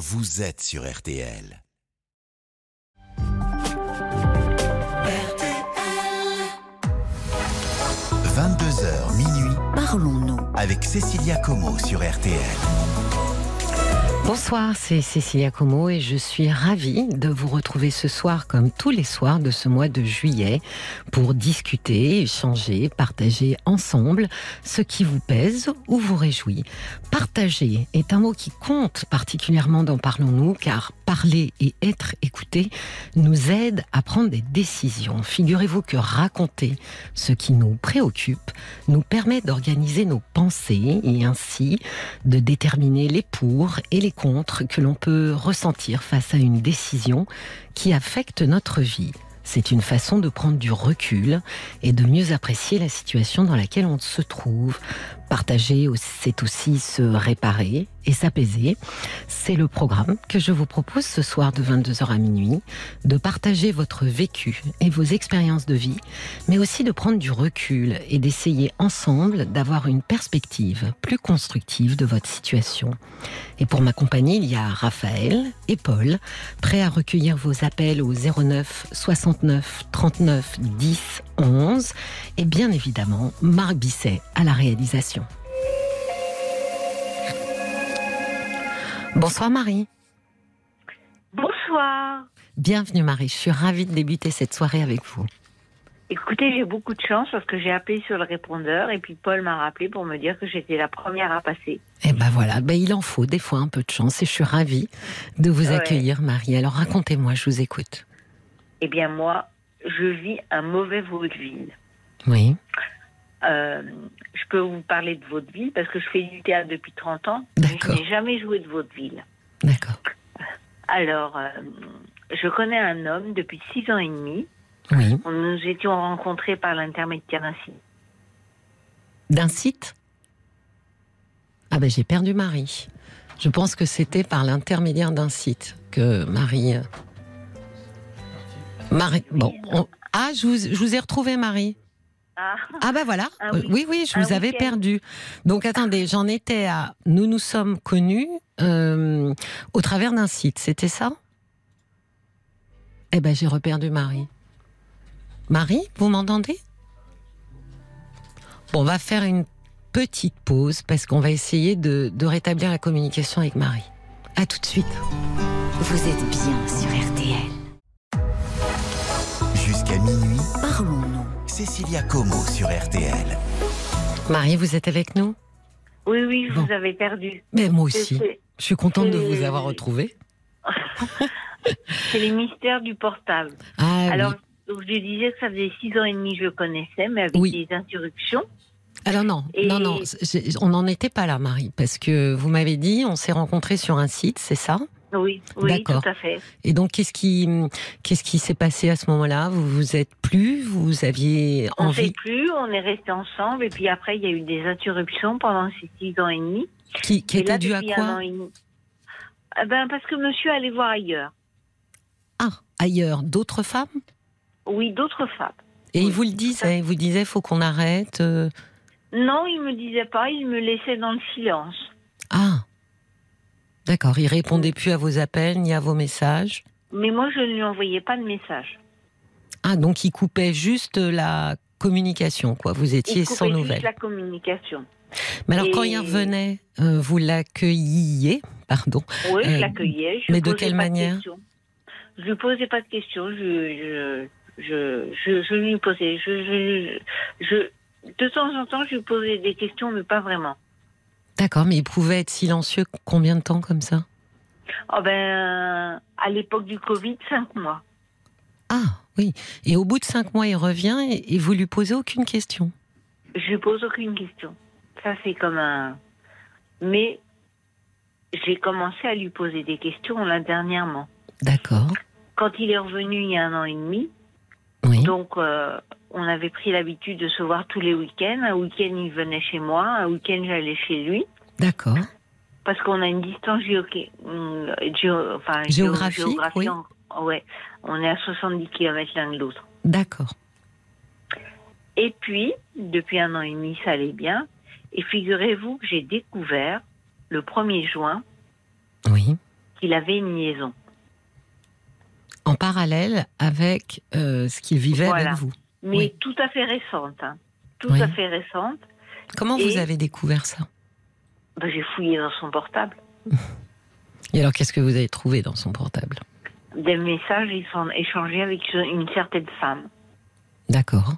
vous êtes sur RTL. RTL. 22h minuit. Parlons-nous. Avec Cécilia Como sur RTL. Bonsoir, c'est Cécilia Como et je suis ravie de vous retrouver ce soir comme tous les soirs de ce mois de juillet pour discuter, échanger, partager ensemble ce qui vous pèse ou vous réjouit. Partager est un mot qui compte particulièrement dans Parlons-nous car parler et être écouté nous aide à prendre des décisions. Figurez-vous que raconter ce qui nous préoccupe nous permet d'organiser nos pensées et ainsi de déterminer les pour et les que l'on peut ressentir face à une décision qui affecte notre vie. C'est une façon de prendre du recul et de mieux apprécier la situation dans laquelle on se trouve. Partager, c'est aussi se réparer et s'apaiser. C'est le programme que je vous propose ce soir de 22h à minuit, de partager votre vécu et vos expériences de vie, mais aussi de prendre du recul et d'essayer ensemble d'avoir une perspective plus constructive de votre situation. Et pour m'accompagner, il y a Raphaël et Paul, prêts à recueillir vos appels au 09 69 39 10 11 et bien évidemment Marc Bisset à la réalisation. Bonsoir Marie. Bonsoir. Bienvenue Marie, je suis ravie de débuter cette soirée avec vous. Écoutez, j'ai beaucoup de chance parce que j'ai appelé sur le répondeur et puis Paul m'a rappelé pour me dire que j'étais la première à passer. Eh ben voilà, ben il en faut des fois un peu de chance et je suis ravie de vous accueillir Marie. Alors racontez-moi, je vous écoute. Eh bien moi, je vis un mauvais vaudeville. Oui. Euh, je peux vous parler de vaudeville parce que je fais du théâtre depuis 30 ans. D'accord. Je n'ai jamais joué de vaudeville. D'accord. Alors, euh, je connais un homme depuis 6 ans et demi. Oui. Nous étions rencontrés par l'intermédiaire d'un site. D'un site? Ah ben j'ai perdu Marie. Je pense que c'était par l'intermédiaire d'un site que Marie euh, Marie, bon, ah, je vous, ai retrouvé, Marie. Ah, ah ben voilà. Euh, oui, oui, je vous avais perdu. Donc attendez, j'en étais à. Nous nous sommes connus euh, au travers d'un site, c'était ça? Eh ben j'ai reperdu Marie. Marie, vous m'entendez? Bon, on va faire une petite pause parce qu'on va essayer de, de rétablir la communication avec Marie. À tout de suite. Vous êtes bien sur RTL minuit, parlons-nous. Cécilia Como sur RTL. Marie, vous êtes avec nous? Oui, oui, je vous avais perdu. Mais moi aussi. Je suis contente de vous avoir retrouvé. C'est les mystères du portable. Ah, Alors, je disais que ça faisait six ans et demi que je le connaissais, mais avec des interruptions. Alors non, non, non, on n'en était pas là, Marie, parce que vous m'avez dit, on s'est rencontrés sur un site, c'est ça? Oui, oui, tout à fait. Et donc, qu'est-ce qui, qu'est-ce qui s'est passé à ce moment-là? Vous vous êtes plus Vous aviez envie On s'est plus, on est restés ensemble, et puis après, il y a eu des interruptions pendant ces six ans et demi. Qui, qui étaient dues à quoi? ah ben, Parce que monsieur allait voir ailleurs. Ah, ailleurs D'autres femmes? Oui, d'autres femmes. Et il vous le disait Il vous disait, faut qu'on arrête euh Non, il me disait pas, il me laissait dans le silence. D'accord, il répondait plus à vos appels ni à vos messages Mais moi, je ne lui envoyais pas de message. Ah, donc il coupait juste la communication, quoi. Vous étiez il sans nouvelles. Juste la communication. Mais alors, quand il revenait, euh, vous l'accueilliez, pardon Oui, je euh, l'accueillais. Mais de quelle manière Je lui posais pas de questions. Je, je, je, je, lui posais. Je, je, de temps en temps, je lui posais des questions, mais pas vraiment. D'accord, mais il pouvait être silencieux combien de temps comme ça oh ben, À l'époque du Covid, cinq mois. Ah oui, et au bout de cinq mois, il revient et, vous lui posez aucune question Je lui pose aucune question. Ça, c'est comme un... Mais j'ai commencé à lui poser des questions là dernièrement. D'accord. Quand il est revenu il y a un an et demi, oui. donc euh, on avait pris l'habitude de se voir tous les week-ends. Un week-end, il venait chez moi, un week-end, j'allais chez lui. D'accord. Parce qu'on a une distance mm, géographique. oui. ouais, on est à 70 km l'un de l'autre. D'accord. Et puis, depuis un an et demi, ça allait bien. Et figurez-vous que j'ai découvert le 1er juin oui. qu'il avait une liaison. En parallèle avec euh, ce qu'il vivait Voilà. avec vous. Mais Oui. tout à fait récente. hein. Tout Oui. à fait récente. Comment Et- vous avez découvert ça? Ben, J'ai fouillé dans son portable. Et alors, qu'est-ce que vous avez trouvé dans son portable? Des messages ils sont échangés avec une certaine femme. D'accord.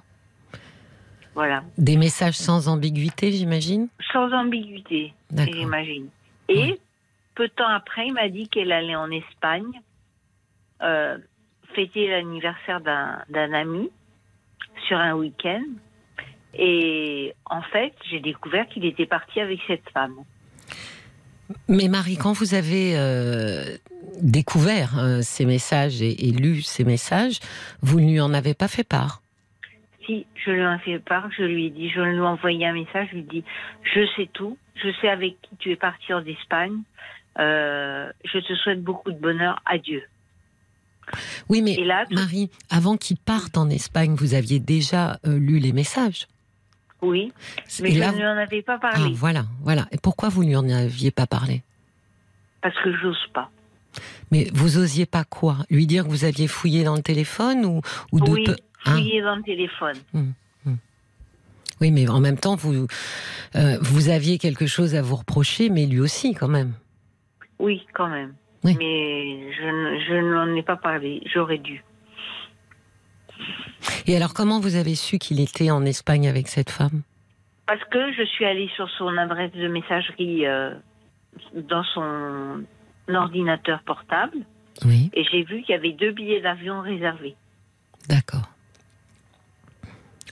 Voilà. Des messages sans ambiguïté, j'imagine? Sans ambiguïté, j'imagine. Et peu de temps après, il m'a dit qu'elle allait en Espagne euh, fêter l'anniversaire d'un ami sur un week-end. Et en fait, j'ai découvert qu'il était parti avec cette femme. Mais Marie, quand vous avez euh, découvert euh, ces messages et, et lu ces messages, vous ne lui en avez pas fait part? Si je lui en ai fait part, je lui ai dit, je lui ai envoyé un message, je lui ai dit, je sais tout, je sais avec qui tu es parti en Espagne, euh, je te souhaite beaucoup de bonheur, adieu. Oui, mais Et là, tout- Marie, avant qu'il parte en Espagne, vous aviez déjà euh, lu les messages. oui, mais et je là, ne lui en avais pas ah, parlé, voilà, voilà. Et pourquoi vous lui en aviez pas parlé? Parce que j'ose pas. Mais vous osiez pas quoi? Lui dire que vous aviez fouillé dans le téléphone ou, ou de oui, hein? fouiller dans le téléphone. Oui, mais en même temps, vous, euh, vous aviez quelque chose à vous reprocher, mais lui aussi, quand même. Oui, quand même. Oui. Mais je, je n'en ai pas parlé, j'aurais dû. Et alors, comment vous avez su qu'il était en Espagne avec cette femme? Parce que je suis allée sur son adresse de messagerie euh, dans son ordinateur portable Oui, et j'ai vu qu'il y avait deux billets d'avion réservés. d'accord.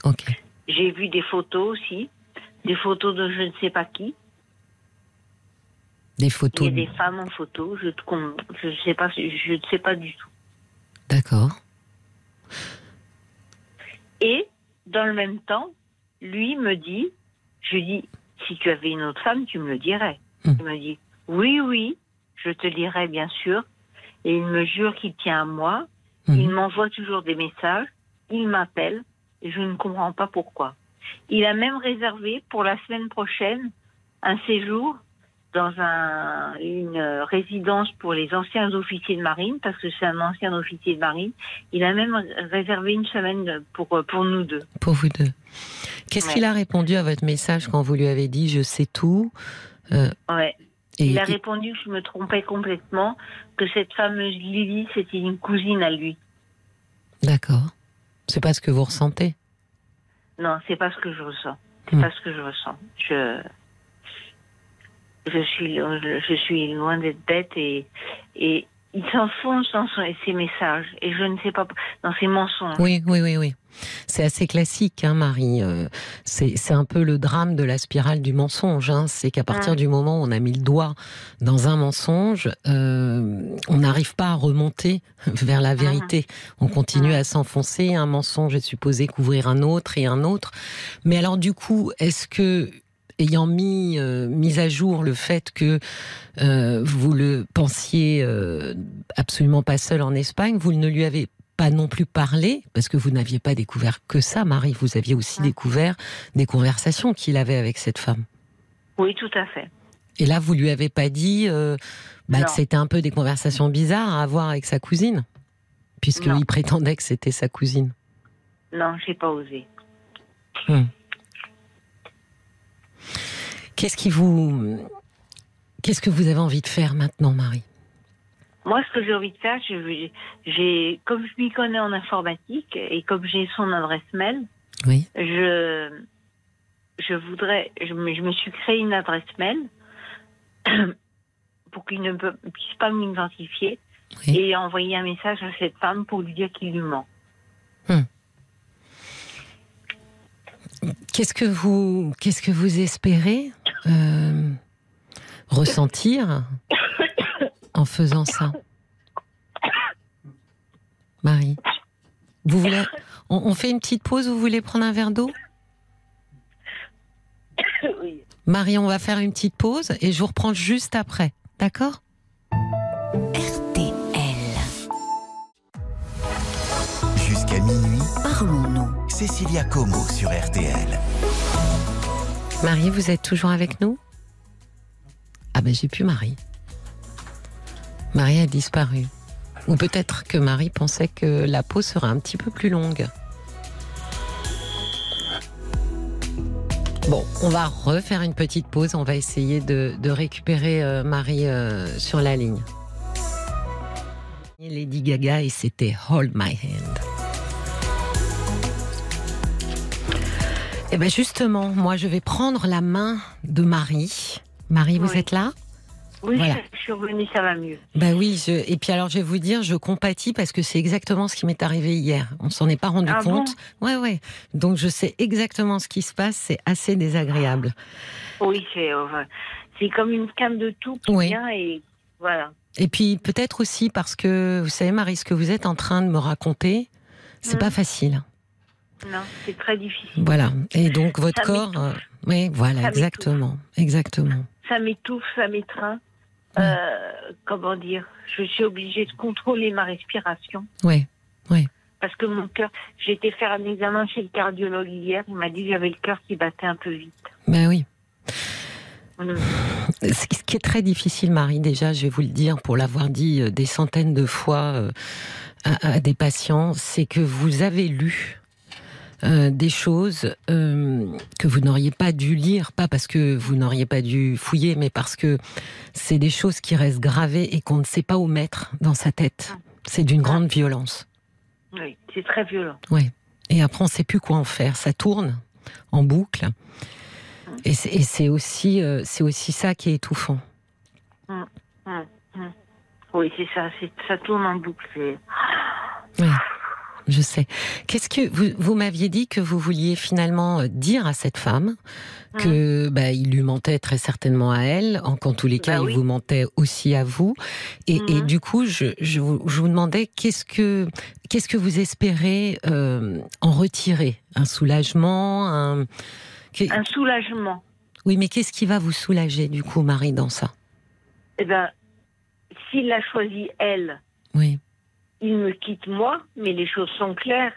Ok. J'ai vu des photos aussi, des photos de je ne sais pas qui. Des Il y photos. a des femmes en photo, je ne je sais pas, je ne sais pas du tout. D'accord. Et dans le même temps, lui me dit, je lui dis, si tu avais une autre femme, tu me le dirais. Hmm. Il me dit, oui, oui, je te le dirai bien sûr. Et il me jure qu'il tient à moi. Mhm. Il m'envoie toujours des messages. Il m'appelle et je ne comprends pas pourquoi. Il a même réservé pour la semaine prochaine un séjour dans un, une résidence pour les anciens officiers de marine, parce que c'est un ancien officier de marine. Il a même réservé une semaine pour, pour nous deux. Pour vous deux. Qu'est-ce Ouais. qu'il a répondu à votre message quand vous lui avez dit je sais tout Euh, Ouais. et, Il a et- répondu que je me trompais complètement, que cette fameuse Lily, c'était une cousine à lui. D'accord. C'est pas ce que vous ressentez? Non, c'est pas ce que je ressens. C'est Hmm. pas ce que je ressens. Je, je suis, je suis loin d'être bête et, et il s'enfonce dans son- ses messages et je ne sais pas, dans ses mensonges. Oui, oui, oui, oui. C'est assez classique, hein, Marie. Euh, c'est un peu le drame de la spirale du mensonge. hein. C'est qu'à partir Mm. du moment où on a mis le doigt dans un mensonge, euh, on n'arrive pas à remonter vers la vérité. On continue Mm. à s'enfoncer. Un mensonge est supposé couvrir un autre et un autre. Mais alors, du coup, est-ce que ayant mis, euh, mis à jour le fait que euh, vous le pensiez euh, absolument pas seul en Espagne, vous ne lui avez pas non plus parlé, parce que vous n'aviez pas découvert que ça, Marie, vous aviez aussi Mm. découvert des conversations qu'il avait avec cette femme. Oui, tout à fait. Et là, vous lui avez pas dit euh, bah, que c'était un peu des conversations bizarres à avoir avec sa cousine, puisqu'il prétendait que c'était sa cousine. Non, j'ai pas osé. Qu'est-ce qui vous... Qu'est-ce que vous avez envie de faire maintenant, Marie? Moi, ce que j'ai envie de faire, je- j'ai, comme je m'y connais en informatique et comme j'ai son adresse mail, Oui. je, je voudrais, je me, je me suis créé une adresse mail pour qu'il ne peut- puisse pas m'identifier Oui. et envoyer un message à cette femme pour lui dire qu'il lui ment. Qu'est-ce que vous, qu'est-ce que vous espérez? Euh, ressentir en faisant ça, Marie Vous voulez on, on fait une petite pause. Vous voulez prendre un verre d'eau? Oui. Marie, on va faire une petite pause et je vous reprends juste après. D'accord? RTL. Jusqu'à minuit, Parlons-nous. Cécilia Como sur RTL. Marie, vous êtes toujours avec nous? Ah ben j'ai plus Marie. Marie a disparu. Ou peut-être que Marie pensait que la peau serait un petit peu plus longue. Bon, on va refaire une petite pause. On va essayer de, récupérer euh, Marie euh, sur la ligne. Lady Gaga et c'était Hold My Hand. Et bien justement, moi je vais prendre la main de Marie. Marie, vous Oui. êtes là? Oui, Voilà. je suis revenue, ça va mieux. Bah oui, je... et puis alors je vais vous dire, je compatis parce que c'est exactement ce qui m'est arrivé hier. On s'en est pas rendu Ah compte. ouais, ouais. Donc je sais exactement ce qui se passe. C'est assez désagréable. Oui, c'est euh, c'est comme une canne de tout qui Oui. vient et voilà. Et puis peut-être aussi parce que vous savez, Marie, ce que vous êtes en train de me raconter, c'est Mhm. pas facile. Non, c'est très difficile. Voilà. Et donc votre Ça corps, euh, oui, voilà, Ça exactement, exactement. Ça m'étouffe, ça m'étreint. Ouais. Euh, comment dire Je suis obligée de contrôler ma respiration Ouais. parce que mon cœur. J'ai été faire un examen chez le cardiologue hier. Il m'a dit que j'avais le cœur qui battait un peu vite. Ben oui. Mm. Ce qui est très difficile, Marie, déjà, je vais vous le dire, pour l'avoir dit euh, des centaines de fois à, à des patients, c'est que vous avez lu euh, des choses euh, que vous n'auriez pas dû lire, pas parce que vous n'auriez pas dû fouiller, mais parce que c'est des choses qui restent gravées et qu'on ne sait pas où mettre dans sa tête. C'est d'une grande violence. Oui, c'est très violent. Et après, on ne sait plus quoi en faire. Ça tourne en boucle. Et c'est et c'est aussi, euh, c'est aussi ça qui est étouffant. Oui, c'est ça. Ça tourne en boucle. Oui, je sais. Qu'est-ce que vous, vous m'aviez dit que vous vouliez finalement euh, dire à cette femme que bah, il lui mentait très certainement à elle, en qu'en tous les cas Bah oui. il vous mentait aussi à vous. Et, et Mhm. du coup, je, je, vous, je vous demandais qu'est-ce que qu'est-ce que vous espérez euh, en retirer? Un soulagement un... Un soulagement. Oui, mais qu'est-ce qui va vous soulager du coup, Marie, dans ça? Eh ben, s'il a choisi elle, Oui. Il me quitte moi, mais les choses sont claires.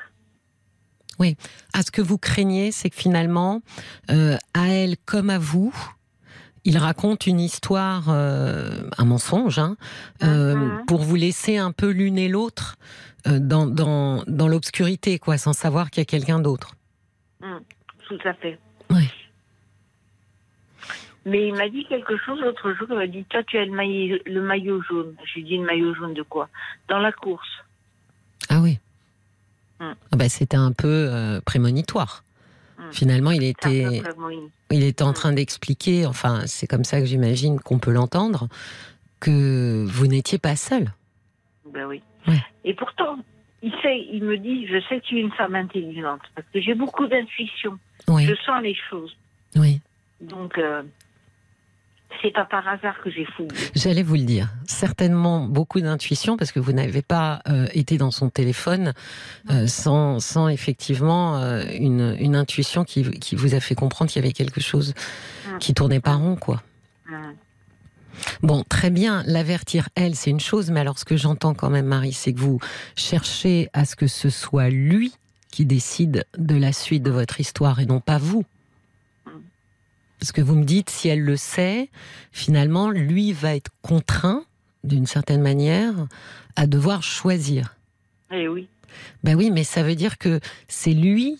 Ah, ce que vous craignez, c'est que finalement, euh, à elle comme à vous, il raconte une histoire, euh, un mensonge, hein, euh, Mhm. pour vous laisser un peu l'une et l'autre dans, dans, dans l'obscurité, quoi, sans savoir qu'il y a quelqu'un d'autre. Tout à fait. Oui. Mais il m'a dit quelque chose l'autre jour. Il m'a dit Toi, tu as le maillot, le maillot jaune. Je lui ai dit Le maillot jaune de quoi? Dans la course. Ah oui. Mm. Ah bah, C'était un peu euh, prémonitoire. Mm. Finalement, il était, il était en Mm. train d'expliquer, enfin, c'est comme ça que j'imagine qu'on peut l'entendre, que vous n'étiez pas seul. Ben oui. Ouais. Et pourtant, il sait, il me dit Je sais que tu es une femme intelligente. Parce que j'ai beaucoup d'intuition. Oui, Je sens les choses. oui. Donc, euh, c'est pas par hasard que j'ai fouillé. J'allais vous le dire. Certainement beaucoup d'intuition parce que vous n'avez pas euh, été dans son téléphone euh, sans, sans effectivement euh, une, une intuition qui, qui vous a fait comprendre qu'il y avait quelque chose qui tournait pas rond, quoi. Bon, très bien, l'avertir, elle, c'est une chose, mais alors ce que j'entends quand même, Marie, c'est que vous cherchez à ce que ce soit lui qui décide de la suite de votre histoire et non pas vous. Parce que vous me dites, si elle le sait, finalement, lui va être contraint, d'une certaine manière, à devoir choisir. Eh oui. Ben oui, mais ça veut dire que c'est lui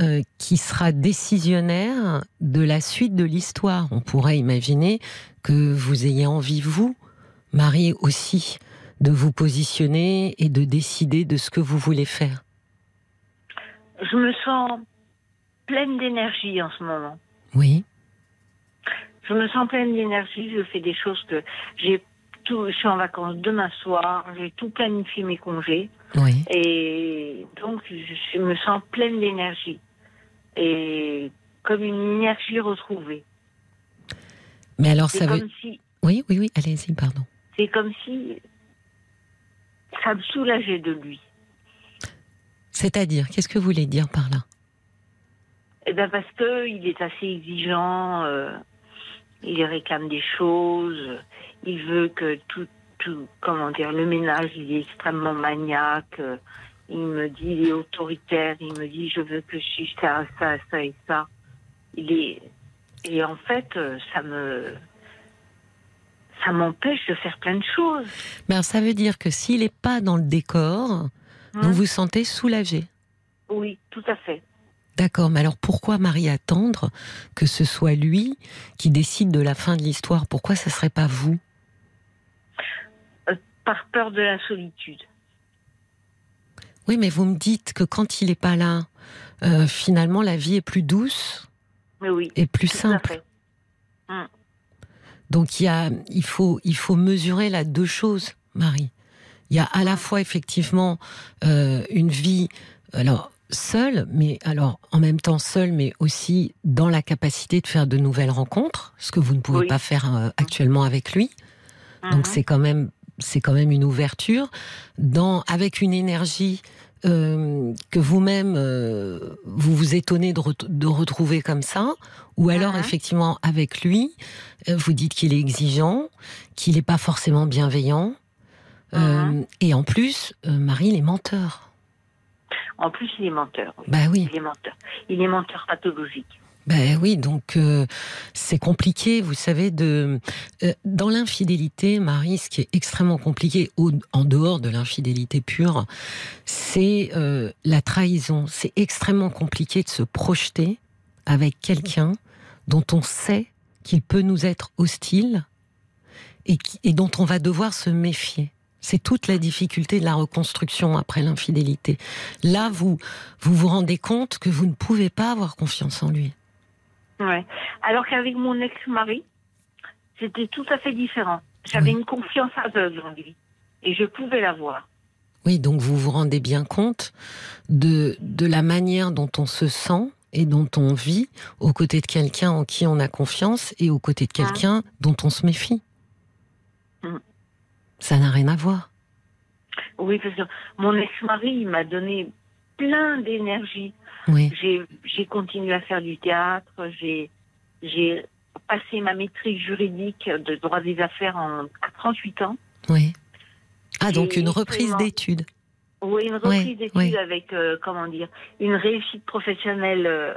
euh, qui sera décisionnaire de la suite de l'histoire. On pourrait imaginer que vous ayez envie, vous, Marie aussi, de vous positionner et de décider de ce que vous voulez faire. Je me sens pleine d'énergie en ce moment. Oui, Je me sens pleine d'énergie. Je fais des choses que j'ai tout. Je suis en vacances demain soir. J'ai tout planifié mes congés oui. et donc je, me sens pleine d'énergie et comme une énergie retrouvée. Mais alors ça veut... si, Oui, oui, oui, allez-y, pardon. c'est comme si ça me soulageait de lui. C'est-à-dire, qu'est-ce que vous voulez dire par là? Eh ben parce que il est assez exigeant, euh, il réclame des choses, il veut que tout, tout, comment dire, le ménage, il est extrêmement maniaque. il me dit, il est autoritaire, il me dit, je veux que je suis ça, ça, ça et ça. Il est, et en fait, ça me, ça m'empêche de faire plein de choses. Mais ça veut dire que s'il n'est pas dans le décor, Hein vous vous sentez soulagé? Oui, tout à fait. D'accord, mais alors pourquoi Marie attendre que ce soit lui qui décide de la fin de l'histoire? Pourquoi ça serait pas vous? Par peur de la solitude. Oui, mais vous me dites que quand il n'est pas là, euh, finalement la vie est plus douce Mais oui, et plus simple. fait. Donc il, y a, il, faut, il faut mesurer là deux choses, Marie. Il y a à la fois effectivement euh, une vie, alors seule, mais alors en même temps seule, mais aussi dans la capacité de faire de nouvelles rencontres, ce que vous ne pouvez Oui. pas faire euh, actuellement avec lui. Donc Mhm. c'est quand même c'est quand même une ouverture dans avec une énergie euh, que vous-même euh, vous vous étonnez de, ret- de retrouver comme ça, ou alors Mhm. effectivement avec lui, euh, vous dites qu'il est exigeant, qu'il n'est pas forcément bienveillant, euh, Mhm. et en plus euh, Marie il est menteur. En plus, il est menteur. oui. Bah oui. Il est menteur. Il est menteur pathologique. Ben oui, donc euh, c'est compliqué, vous savez, de euh, dans l'infidélité, Marie, ce qui est extrêmement compliqué, au- en dehors de l'infidélité pure, c'est euh, la trahison. C'est extrêmement compliqué de se projeter avec quelqu'un dont on sait qu'il peut nous être hostile et, qui- et dont on va devoir se méfier. C'est toute la difficulté de la reconstruction après l'infidélité. Là, vous, vous vous rendez compte que vous ne pouvez pas avoir confiance en lui. Ouais. Alors qu'avec mon ex-mari, c'était tout à fait différent. J'avais Oui. une confiance aveugle en lui. Et je pouvais l'avoir. Oui, donc vous vous rendez bien compte de, de la manière dont on se sent et dont on vit aux côtés de quelqu'un en qui on a confiance et aux côtés de quelqu'un dont on se méfie. Ça n'a rien à voir. Oui, parce que mon ex-mari, m'a donné plein d'énergie. Oui, J'ai continué à faire du théâtre. J'ai passé ma maîtrise juridique de droit des affaires en à 38 ans. oui. Ah, donc une reprise d'études. Oui, une reprise Oui, d'études oui. avec, euh, comment dire, une réussite professionnelle euh,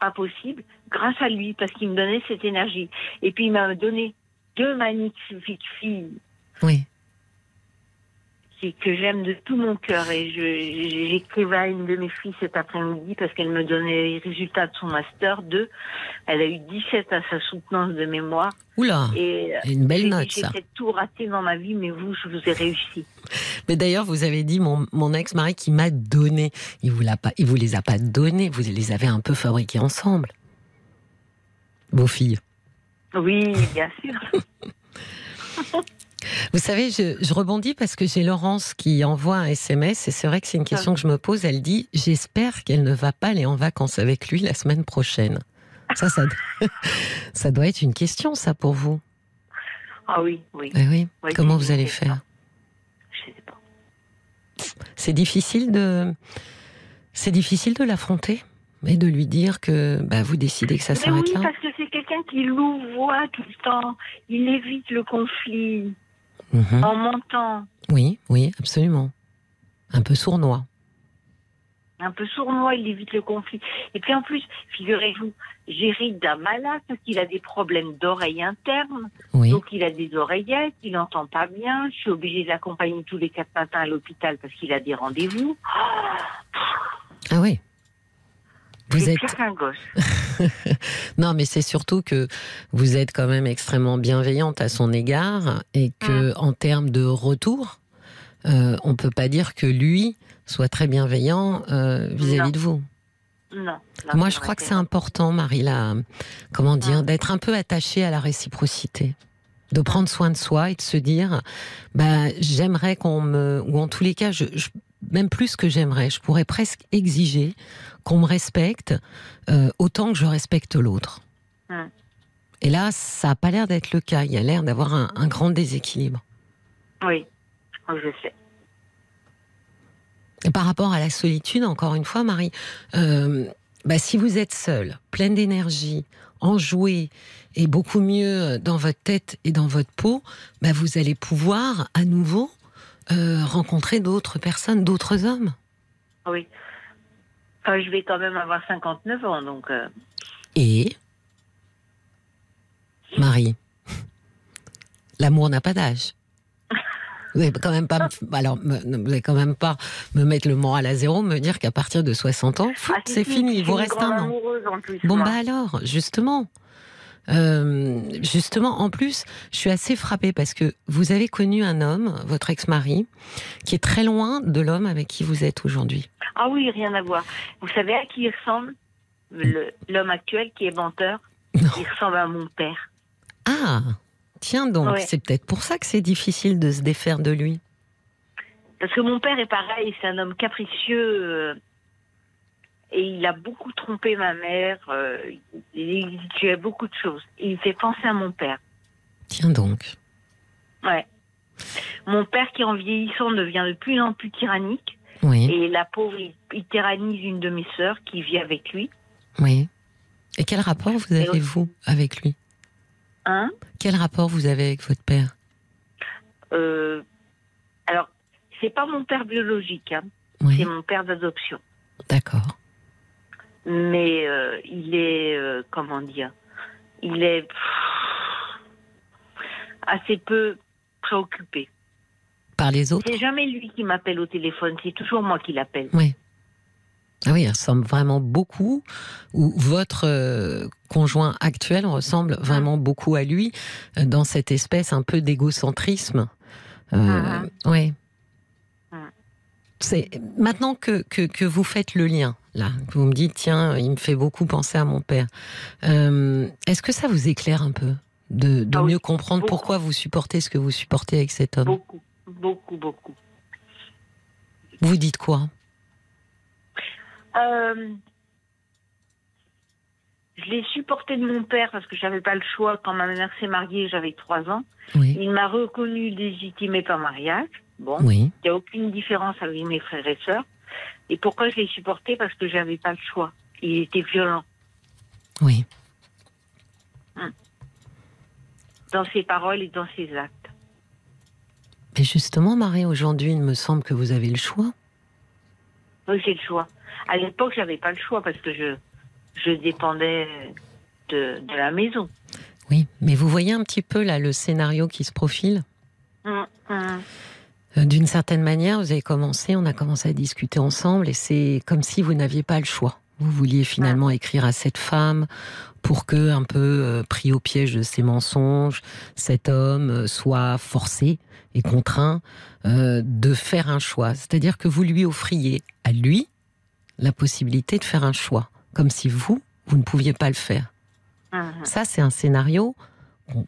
pas possible, grâce à lui, parce qu'il me donnait cette énergie. Et puis il m'a donné deux magnifiques filles Oui, qui- que j'aime de tout mon cœur. Et j'écrivais à une de mes filles cet après-midi parce qu'elle me donnait les résultats de son master 2. Elle a eu 17 à sa soutenance de mémoire. oula, Et une j'ai belle note j'ai ça. peut-être tout raté dans ma vie, mais vous, je vous ai réussi. Mais d'ailleurs, vous avez dit mon, mon ex-mari qui m'a donné. Il vous l'a pas, il vous les a pas donnés. Vous les avez un peu fabriqués ensemble. Vos filles. Oui, bien sûr. Vous savez, je, je rebondis parce que j'ai Laurence qui envoie un SMS et c'est vrai que c'est une question que je me pose. Elle dit J'espère qu'elle ne va pas aller en vacances avec lui la semaine prochaine. Ça, ça, ça doit être une question, ça, pour vous. Ah oui, oui. Eh oui. Oui, Comment vous allez faire? Je sais pas. C'est difficile de. C'est difficile de l'affronter et de lui dire que bah, vous décidez que ça s'arrête oui, là. parce que c'est quelqu'un qui louvoie tout le temps. Il évite le conflit Mhm. en mentant. Oui, oui, absolument. Un peu sournois. Un peu sournois, il évite le conflit. Et puis en plus, figurez-vous, j'hérite d'un malade parce qu'il a des problèmes d'oreille interne. Oui. Donc il a des oreillettes, il n'entend pas bien. Je suis obligée de l'accompagner tous les quatre matins à l'hôpital parce qu'il a des rendez-vous. Ah oui. Vous êtes. pire qu'un gosse. Non, mais c'est surtout que vous êtes quand même extrêmement bienveillante à son égard et que, Mm. en termes de retour, euh, on peut pas dire que lui soit très bienveillant euh, vis-à-vis de vous. Non. non, Moi, je crois que c'est important, Marie, là, comment dire, Mm. d'être un peu attachée à la réciprocité. De prendre soin de soi et de se dire, bah, j'aimerais qu'on me, ou en tous les cas, je, je- même plus que j'aimerais, je pourrais presque exiger qu'on me respecte euh, autant que je respecte l'autre. Et là, ça n'a pas l'air d'être le cas. Il y a l'air d'avoir un, un grand déséquilibre. Oui, je sais. Et par rapport à la solitude, encore une fois, Marie, euh, bah, si vous êtes seule, pleine d'énergie, enjouée et beaucoup mieux dans votre tête et dans votre peau, bah, vous allez pouvoir à nouveau euh, rencontrer d'autres personnes, d'autres hommes. Oui. Enfin, je vais quand même avoir 59 ans, donc. euh, Et? Marie, L'amour n'a pas d'âge. Vous n'allez quand même pas, me- alors, vous allez quand même pas me mettre le moral à zéro, me dire qu'à partir de 60 ans, Ah, c'est fini, il vous reste un an. amoureuse en plus. Bon moi. bah alors, justement, Euh, justement, en plus, je suis assez frappée parce que vous avez connu un homme, votre ex-mari, qui est très loin de l'homme avec qui vous êtes aujourd'hui. Ah oui, rien à voir. Vous savez à qui il ressemble? Le- L'homme actuel qui est menteur, Non. il ressemble à mon père. Ah, tiens donc, Ouais. c'est peut-être pour ça que c'est difficile de se défaire de lui. Parce que mon père est pareil, c'est un homme capricieux euh, et il a beaucoup trompé ma mère. euh, il tuait beaucoup de choses. Il fait penser à mon père. Tiens donc. Ouais. Mon père qui en vieillissant devient de plus en plus tyrannique Oui, et la pauvre il, il tyrannise une de mes sœurs qui vit avec lui. oui. Et quel rapport vous avez, vous, avec lui? Hein? Quel rapport vous avez avec votre père? Euh, alors c'est pas mon père biologique, hein, Oui, c'est mon père d'adoption. d'accord. Mais euh, il est euh, comment dire? Il est pff, assez peu préoccupé Par les autres? C'est jamais lui qui m'appelle au téléphone c'est toujours moi qui l'appelle Oui. Ah oui, il ressemble vraiment beaucoup, ou votre euh, conjoint actuel ressemble vraiment beaucoup à lui, dans cette espèce un peu d'égocentrisme. Mhm. Oui. C'est maintenant que, que, que vous faites le lien, là, que vous me dites, tiens, il me fait beaucoup penser à mon père. euh, Est-ce que ça vous éclaire un peu de, de Ah oui, mieux comprendre beaucoup. pourquoi vous supportez ce que vous supportez avec cet homme? Beaucoup beaucoup beaucoup Vous dites quoi? Euh, je l'ai supporté de mon père parce que j'avais pas le choix quand ma mère s'est mariée j'avais trois ans Oui. il m'a reconnu légitimé par mariage bon Oui. Il n'y a aucune différence avec mes frères et sœurs. Et pourquoi je l'ai supporté Parce que j'avais pas le choix. Il était violent Oui. dans ses paroles et dans ses actes. Mais justement, Marie, aujourd'hui, il me semble que vous avez le choix. Oui, j'ai le choix. À l'époque, j'avais pas le choix parce que je, je dépendais de, de la maison. Oui, mais vous voyez un petit peu là le scénario qui se profile? Hum, hum. Euh, D'une certaine manière, vous avez commencé, on a commencé à discuter ensemble, et c'est comme si vous n'aviez pas le choix. Vous vouliez finalement écrire à cette femme pour que, un peu euh, pris au piège de ses mensonges, cet homme euh, soit forcé et contraint euh, de faire un choix. C'est-à-dire que vous lui offriez à lui la possibilité de faire un choix, comme si vous, vous ne pouviez pas le faire. hum. Ça, c'est un scénario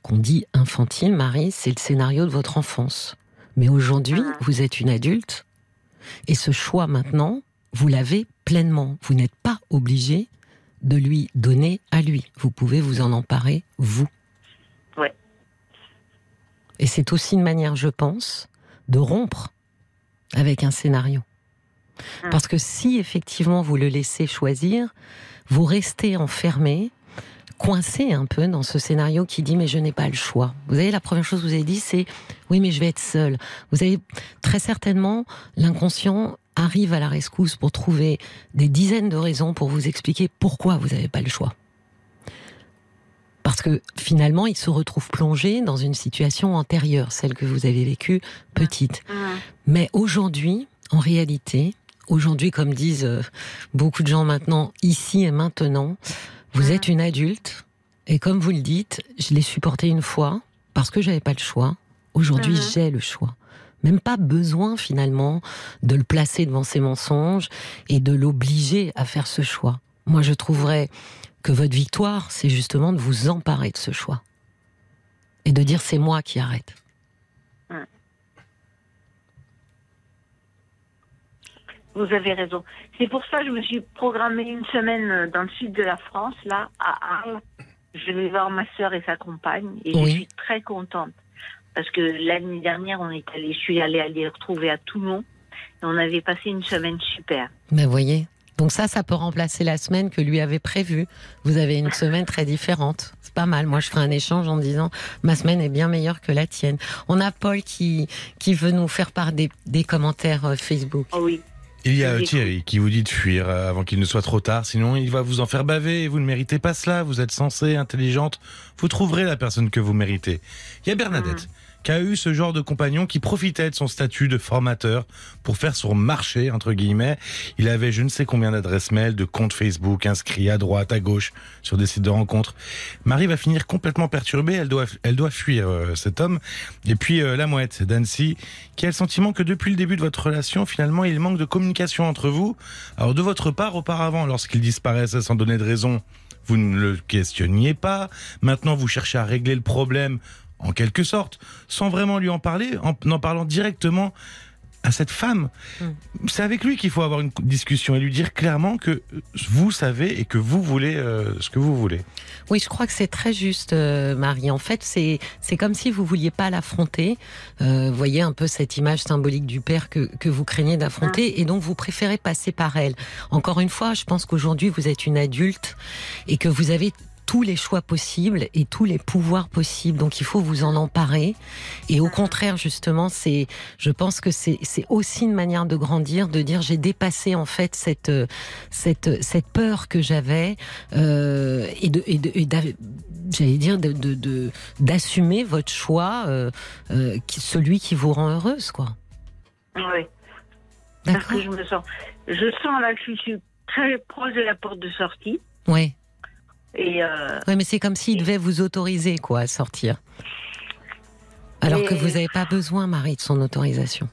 qu'on dit infantile, Marie, c'est le scénario de votre enfance. Mais aujourd'hui, vous êtes une adulte, et ce choix maintenant, vous l'avez pleinement. Vous n'êtes pas obligé de lui donner à lui. Vous pouvez vous en emparer, vous. Ouais. Et c'est aussi une manière, je pense, de rompre avec un scénario. Mm. Parce que si effectivement vous le laissez choisir, vous restez enfermé, coincé un peu dans ce scénario qui dit mais je n'ai pas le choix. Vous savez, la première chose que vous avez dit, c'est oui mais je vais être seul. Vous avez très certainement l'inconscient arrive à la rescousse pour trouver des dizaines de raisons pour vous expliquer pourquoi vous n'avez pas le choix. Parce que finalement, il se retrouve plongé dans une situation antérieure, celle que vous avez vécue petite. Hum. Mais aujourd'hui, en réalité, aujourd'hui, comme disent euh, beaucoup de gens maintenant, ici et maintenant, vous êtes une adulte. Et comme vous le dites, je l'ai supporté une fois parce que j'avais pas le choix. Aujourd'hui, Mhm. j'ai le choix. Même pas besoin finalement de le placer devant ses mensonges et de l'obliger à faire ce choix. Moi, je trouverais que votre victoire, c'est justement de vous emparer de ce choix. Et de dire c'est moi qui arrête. Vous avez raison. C'est pour ça que je me suis programmée une semaine euh, dans le sud de la France, là, à Arles. Je vais voir ma sœur et sa compagne et Oui. je suis très contente. Parce que l'année dernière, on est allé, je suis allée les retrouver à Toulon et on avait passé une semaine super. Mais voyez. Donc ça, ça peut remplacer la semaine que lui avait prévue. Vous avez une semaine très différente. C'est pas mal. Moi, je ferai un échange en disant ma semaine est bien meilleure que la tienne. On a Paul qui qui veut nous faire part des, des commentaires euh, Facebook. Oh oui. Il y a Thierry qui vous dit de fuir euh, avant qu'il ne soit trop tard, sinon il va vous en faire baver et vous ne méritez pas cela, vous êtes sensée, intelligente, vous trouverez la personne que vous méritez. Il y a Bernadette. Qui a eu ce genre de compagnon qui profitait de son statut de formateur pour faire son marché, entre guillemets. Il avait je ne sais combien d'adresses mail, de comptes Facebook inscrits à droite, à gauche, sur des sites de rencontres. Marie va finir complètement perturbée, elle doit, elle doit fuir euh, cet homme. Et puis euh, la mouette d'Annecy, qui a le sentiment que depuis le début de votre relation, finalement, il manque de communication entre vous. Alors de votre part, auparavant, lorsqu'il disparaissait sans donner de raison, vous ne le questionniez pas. Maintenant, vous cherchez à régler le problème en quelque sorte, sans vraiment lui en parler, en en parlant directement à cette femme. C'est avec lui qu'il faut avoir une discussion et lui dire clairement que vous savez et que vous voulez euh, ce que vous voulez. Oui, je crois que c'est très juste, euh, Marie. En fait, c'est c'est comme si vous vouliez pas l'affronter. Euh, vous voyez un peu cette image symbolique du père que, que vous craignez d'affronter, et donc vous préférez passer par elle. Encore une fois, je pense qu'aujourd'hui vous êtes une adulte et que vous avez tous les choix possibles et tous les pouvoirs possibles. Donc il faut vous en emparer. Et au contraire, justement, c'est, je pense que c'est, aussi une manière de grandir, de dire j'ai dépassé en fait cette, cette, cette peur que j'avais euh, et de, et de, et d'av- j'allais dire de, d'assumer votre choix, euh, euh, celui qui vous rend heureuse, quoi. Oui. Parce que je me sens. Je sens là que je suis très proche de la porte de sortie. Ouais. Et euh, Ouais, mais c'est comme s'il devait vous autoriser, quoi, à sortir. Alors que vous n'avez pas besoin, Marie, de son autorisation.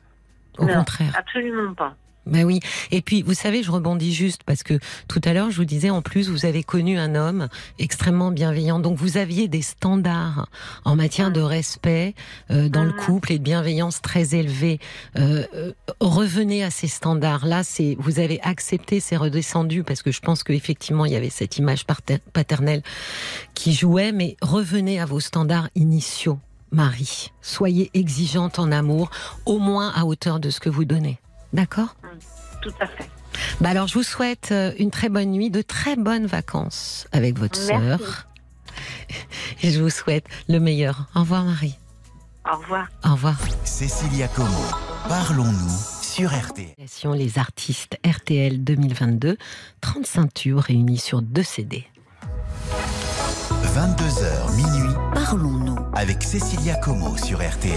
Au Non. contraire. absolument pas. Ben oui. Et puis, vous savez, je rebondis juste parce que tout à l'heure, je vous disais, en plus, vous avez connu un homme extrêmement bienveillant. Donc, vous aviez des standards en matière de respect euh, dans le Mhm. couple et de bienveillance très élevés. Euh, euh, revenez à ces standards-là. C'est, vous avez accepté, c'est redescendu parce que je pense qu'effectivement, il y avait cette image pater- paternelle qui jouait. Mais revenez à vos standards initiaux, Marie. Soyez exigeante en amour, au moins à hauteur de ce que vous donnez. D'accord? Tout à fait. bah alors, je vous souhaite euh, une très bonne nuit, de très bonnes vacances avec votre Merci. sœur. Et je vous souhaite le meilleur. Au revoir, Marie. Au revoir. Au revoir. Cécilia Como, parlons-nous sur RTL. Les artistes RTL 2022, 35 tubes réunis sur deux CD. 22h minuit Parlons-nous. avec Cécilia Como sur RTL.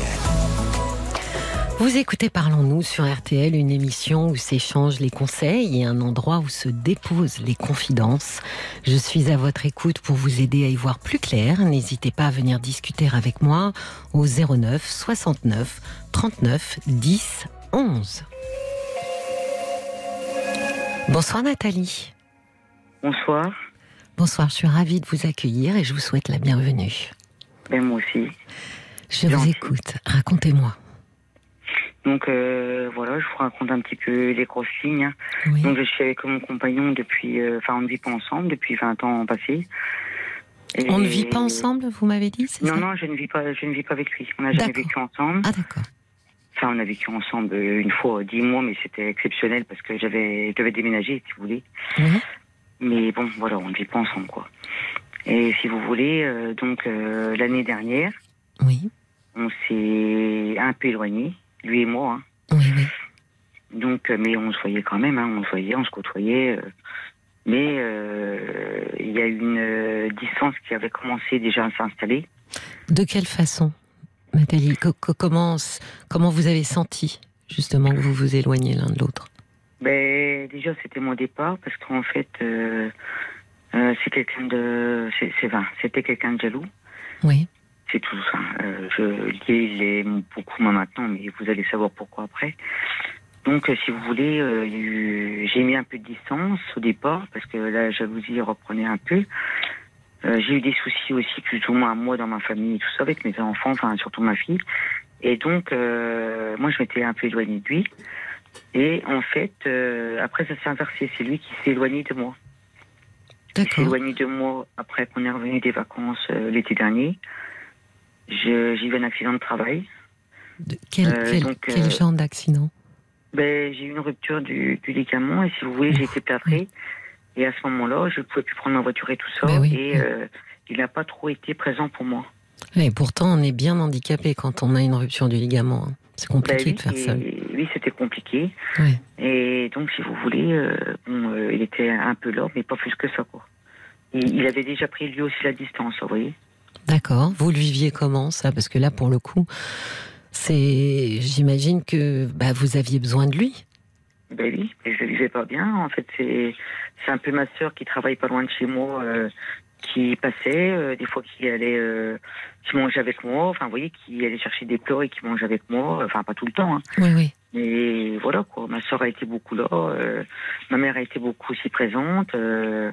Vous écoutez Parlons-nous sur RTL, une émission où s'échangent les conseils et un endroit où se déposent les confidences. Je suis à votre écoute pour vous aider à y voir plus clair. N'hésitez pas à venir discuter avec moi au 09 69 39 10 11. Bonsoir Nathalie. Bonsoir. Bonsoir, je suis ravie de vous accueillir et je vous souhaite la bienvenue. Ben, moi aussi. Je vous écoute, racontez-moi. Donc euh, voilà, je vous raconte un petit peu les grosses lignes. hein. Oui. Donc je suis avec mon compagnon depuis, euh, enfin on ne vit pas ensemble depuis 20 ans passés. Et- On ne vit pas ensemble, vous m'avez dit, Non ça non, je ne vis pas, je ne vis pas avec lui. On n'a jamais vécu ensemble. Ah d'accord. Enfin on a vécu ensemble euh, une fois, dix mois, mais c'était exceptionnel parce que j'avais, je devais déménager si vous voulez. Mais bon, voilà, on ne vit pas ensemble quoi. Et si vous voulez, euh, donc l'année dernière, Oui. on s'est un peu éloignés, lui et moi. hein. Oui, oui. Donc, euh, mais on se voyait quand même, hein, on se voyait, on se côtoyait. euh, mais euh, il y a une distance qui avait commencé déjà à s'installer. De quelle façon, Nathalie? Co- co- comment, comment vous avez senti justement que vous vous éloignez l'un de l'autre? Ben, déjà, c'était mon départ parce qu'en fait, euh, euh, c'est quelqu'un de, c'est, c'est vain, c'était quelqu'un de jaloux. Oui. C'est tout ça. Euh, je il est beaucoup moins maintenant, mais vous allez savoir pourquoi après. Donc, euh, si vous voulez, euh, j'ai mis un peu de distance au départ parce que la jalousie reprenait un peu. Euh, j'ai eu des soucis aussi plus ou moins moi dans ma famille tout ça avec mes enfants, enfin surtout ma fille. Et donc, euh, moi, je m'étais un peu éloignée de lui. Et en fait, après, ça s'est inversé. C'est lui qui s'est éloigné de moi. Il s'est éloigné de moi après qu'on est revenu des vacances l'été dernier. J'ai eu un accident de travail. De- quel, Euh, quel- donc, quel euh, genre d'accident? Ben, j'ai eu une rupture du, du ligament et si vous voulez, j'ai été plâtré. Et à ce moment-là, je ne pouvais plus prendre ma voiture et tout ça. Ben oui, et oui. euh, il n'a pas trop été présent pour moi. Et pourtant, on est bien handicapé quand on a une rupture du ligament. hein. C'est compliqué Ben oui, de faire ça. oui, c'était compliqué. Et donc, si vous voulez, euh, bon, il était un peu là, mais pas plus que ça, quoi. Il avait déjà pris lui aussi la distance, vous voyez. D'accord. Vous le viviez comment ça? Parce que là, pour le coup, c'est. J'imagine que bah, vous aviez besoin de lui. Ben oui, mais je le vivais pas bien. En fait, c'est c'est un peu ma sœur qui travaille pas loin de chez moi, euh, qui passait, euh, des fois qui allait, euh, qui mangeait avec moi. Enfin, vous voyez, qui allait chercher des plats et qui mangeait avec moi. Enfin, pas tout le temps. Hein. Oui, oui. Mais voilà quoi. Ma sœur a été beaucoup là. euh, ma mère a été beaucoup aussi présente. euh,